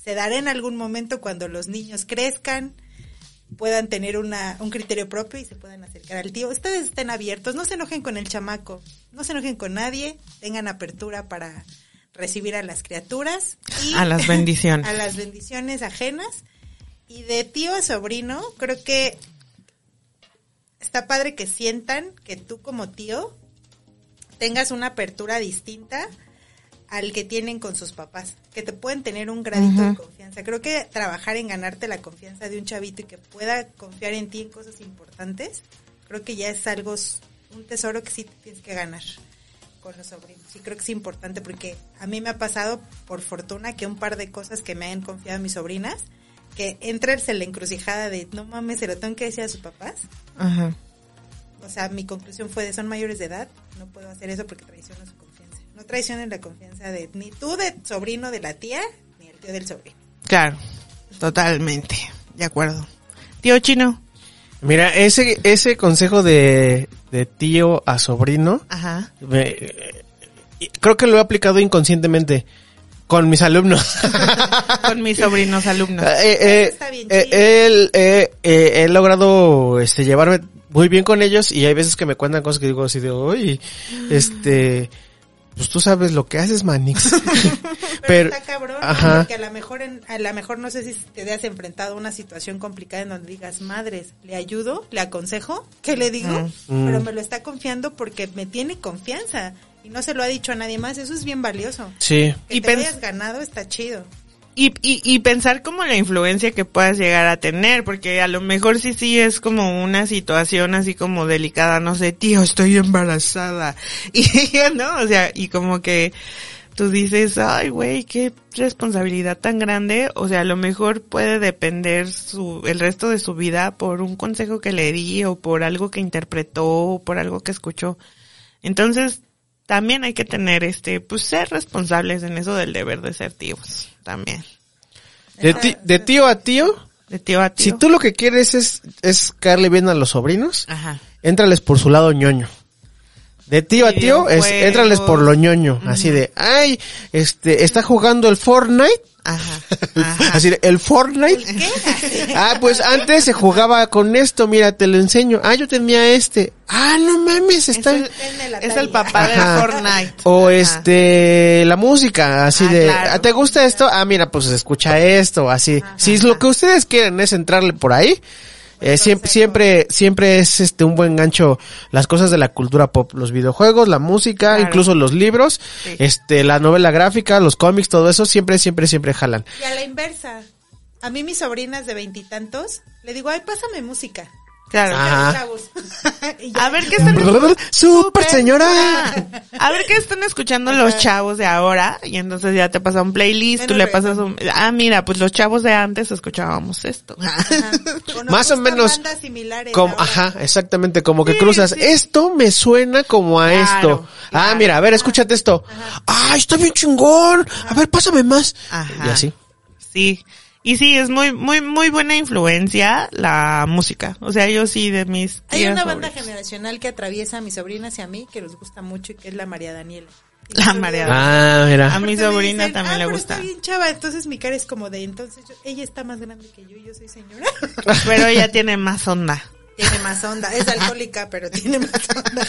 Se dará en algún momento cuando los niños crezcan, puedan tener una, un criterio propio y se puedan acercar al tío. Ustedes estén abiertos, no se enojen con el chamaco, no se enojen con nadie, tengan apertura para recibir a las criaturas y A las bendiciones. a las bendiciones ajenas. Y de tío a sobrino, creo que está padre que sientan que tú como tío tengas una apertura distinta al que tienen con sus papás, que te pueden tener un gradito de confianza. Creo que trabajar en ganarte la confianza de un chavito y que pueda confiar en ti en cosas importantes, creo que ya es algo, un tesoro que sí te tienes que ganar con los sobrinos. Y creo que es importante porque a mí me ha pasado, por fortuna, que un par de cosas que me han confiado mis sobrinas, que entras en la encrucijada de, no mames, se lo tengo que decir a sus papás. Ajá. O sea, mi conclusión fue de, son mayores de edad, no puedo hacer eso porque traiciono su confianza. No traicionen la confianza de ni tú de sobrino de la tía, ni el tío del sobrino. Claro. Totalmente. De acuerdo. Tío chino. Mira, ese, ese consejo de, de tío a sobrino, Ajá. me- eh, creo que lo he aplicado inconscientemente con mis alumnos. Con mis sobrinos alumnos. Eh, eh, está bien eh, él, eh, eh, he logrado este llevarme muy bien con ellos y hay veces que me cuentan cosas que digo así de, oye, este, pues tú sabes lo que haces, Manix. Pero, está cabrón, porque a lo mejor en- a lo mejor no sé si te has enfrentado a una situación complicada en donde digas, madres, le ayudo, le aconsejo, ¿qué le digo? Mm. Pero me lo está confiando porque me tiene confianza y no se lo ha dicho a nadie más, eso es bien valioso. Sí. Que Y te hayas ganado está chido. Y, y, y pensar como la influencia que puedas llegar a tener, porque a lo mejor sí, sí es como una situación así como delicada, no sé, tío, estoy embarazada. Y no, o sea, y como que tú dices, ay, güey, qué responsabilidad tan grande. O sea, a lo mejor puede depender su, el resto de su vida por un consejo que le di o por algo que interpretó o por algo que escuchó. Entonces, también hay que tener este, pues ser responsables en eso del deber de ser tíos, también. De, ti- de tío a tío, De tío a tío. si tú lo que quieres es, es caerle bien a los sobrinos, Ajá. éntrales por su lado ñoño. De tío a tío, es, éntrales por lo ñoño. Así de, ay, este, está jugando el Fortnite. Ajá. Ajá. Así el Fortnite. Ah, pues antes se jugaba con esto, mira, te lo enseño. Ah, yo tenía este. Ah, no mames, Es está... el, en el es el papá del Fortnite. O Ajá. este, la música, así Ah, de, claro. "Ah, ¿te gusta esto? Ah, mira, pues escucha esto, así. Si es lo que ustedes quieren es entrarle por ahí, eh, siempre, siempre, siempre es este un buen gancho las cosas de la cultura pop, los videojuegos, la música, Claro. incluso los libros, Sí. este, la novela gráfica, los cómics, todo eso, siempre, siempre, siempre jalan. Y a la inversa. A mí mis sobrinas de veintitantos, le digo, ay, pásame música. Claro. Ajá. A ver qué están Super señora. A ver qué están escuchando los chavos de ahora y entonces ya te pasa un playlist, tú le pasas un ah mira, pues los chavos de antes escuchábamos esto. Más o menos similares Como, ajá, exactamente, como que Sí, cruzas. sí. Esto me suena como a Claro, esto. Ah, mira, a ver, escúchate esto. Ay, está bien chingón. A ver, pásame más. Ajá. Y así. Sí. Y sí, es muy muy muy buena influencia la música. O sea, yo sí de mis Hay tías una banda generacional que atraviesa a mis sobrinas y a mí que les gusta mucho y que es la María Daniela. La María Ah, A mi sobrina dicen, también "Ah, le gusta. Está bien chava, entonces mi cara es como de, entonces yo- ella está más grande que yo y yo soy señora. Pero ella tiene más onda. Tiene más onda, es alcohólica, pero tiene más onda.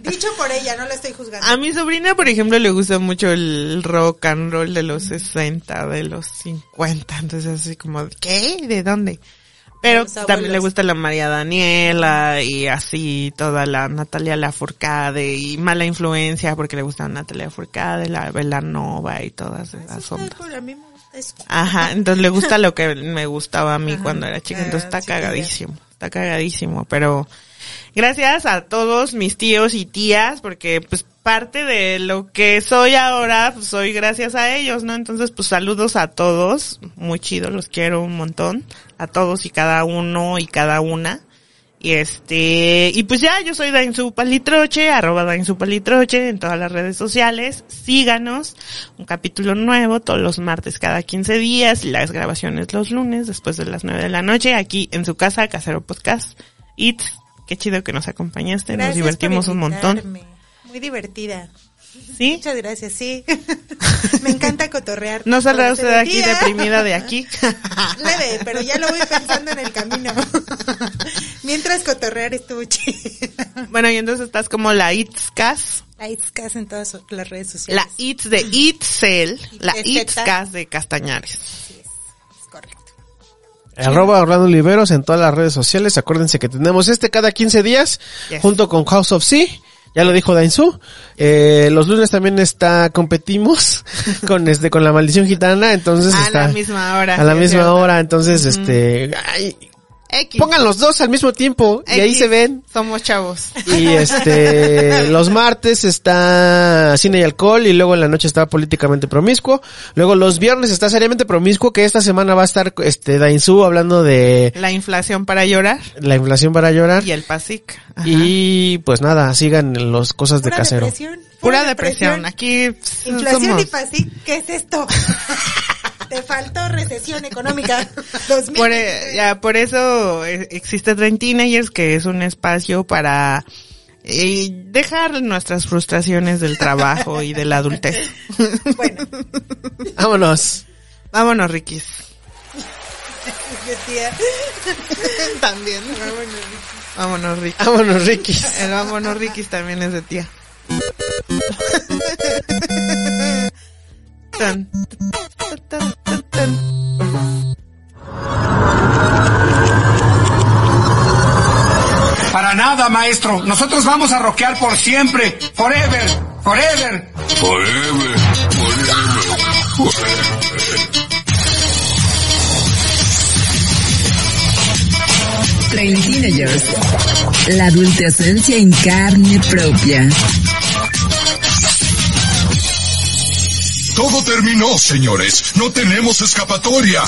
Dicho por ella, no la estoy juzgando. A mi sobrina, por ejemplo, le gusta mucho el rock and roll de los 60, de los 50. Entonces, así como, ¿qué? ¿De dónde? Pero también le gusta la María Daniela y así toda la Natalia Lafourcade y mala influencia porque le gusta Natalia Lafourcade, la Belanova y todas esas ondas. cool, a mí me gusta eso. Ajá, entonces le gusta lo que me gustaba a mí Ajá. cuando era chica, entonces está cagadísimo, está cagadísimo, pero gracias a todos mis tíos y tías, porque pues parte de lo que soy ahora, pues soy gracias a ellos, ¿no? Entonces pues saludos a todos, muy chido, los quiero un montón, a todos y cada uno y cada una. Y este, y pues ya, yo soy Dainzu Palitroche, arroba Dainzu Palitroche en todas las redes sociales. Síganos, un capítulo nuevo todos los martes cada 15 días las grabaciones los lunes después de las 9 de la noche aquí en su casa, Casero Podcast. It's, qué chido que nos acompañaste, nos divertimos un montón. Muy divertida. ¿Sí? Muchas gracias, sí. me encanta cotorrear. No saldrá usted el aquí deprimida de aquí. Leve, pero ya lo voy pensando en el camino. Mientras cotorrear estuvo chido. bueno, y entonces estás como la Itzcas, La Itzcas en todas las redes sociales. la Itz de Itzel, la Itzcas de Castañares. Es correcto. Arroba Orlando Oliveros en todas las redes sociales. Acuérdense que tenemos este cada 15 días Yes. junto con House of Sea. Ya lo dijo Dainzu. Eh, los lunes también está, competimos con este, con la maldición gitana. Entonces A está. la misma hora. A la misma hora. Entonces, este, ay, X. pongan los dos al mismo tiempo y ahí se ven. Somos chavos. Y este, los martes está cine y alcohol y luego en la noche está políticamente promiscuo. Luego los viernes está seriamente promiscuo que esta semana va a estar este Dainzu hablando de La inflación para llorar la inflación para llorar. y el PASIC. Ajá. Y pues nada, sigan los cosas de Pura casero. depresión. Pura depresión. Aquí pues, Inflación somos. y PASIC, ¿qué es esto? Te faltó recesión económica. 2000. Por, eh, ya, por eso eh, existe Trend Teenagers, que es un espacio para eh, dejar nuestras frustraciones del trabajo y de la adultez. Bueno, Vámonos. Vámonos, decía. También. Vámonos, Rikis. Vámonos, Ricky. El vámonos, Rikis también es de tía. Tan, Para nada, maestro. Nosotros vamos a rockear por siempre. Forever. Forever. Forever, forever, Train Teenagers. La adultecencia en carne propia. Todo terminó, señores. No tenemos escapatoria.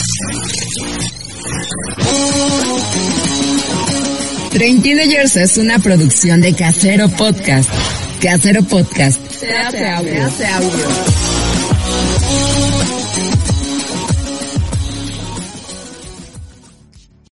Train Teenagers es una producción de Casero Podcast. Casero Podcast. Se hace audio. Se hace audio.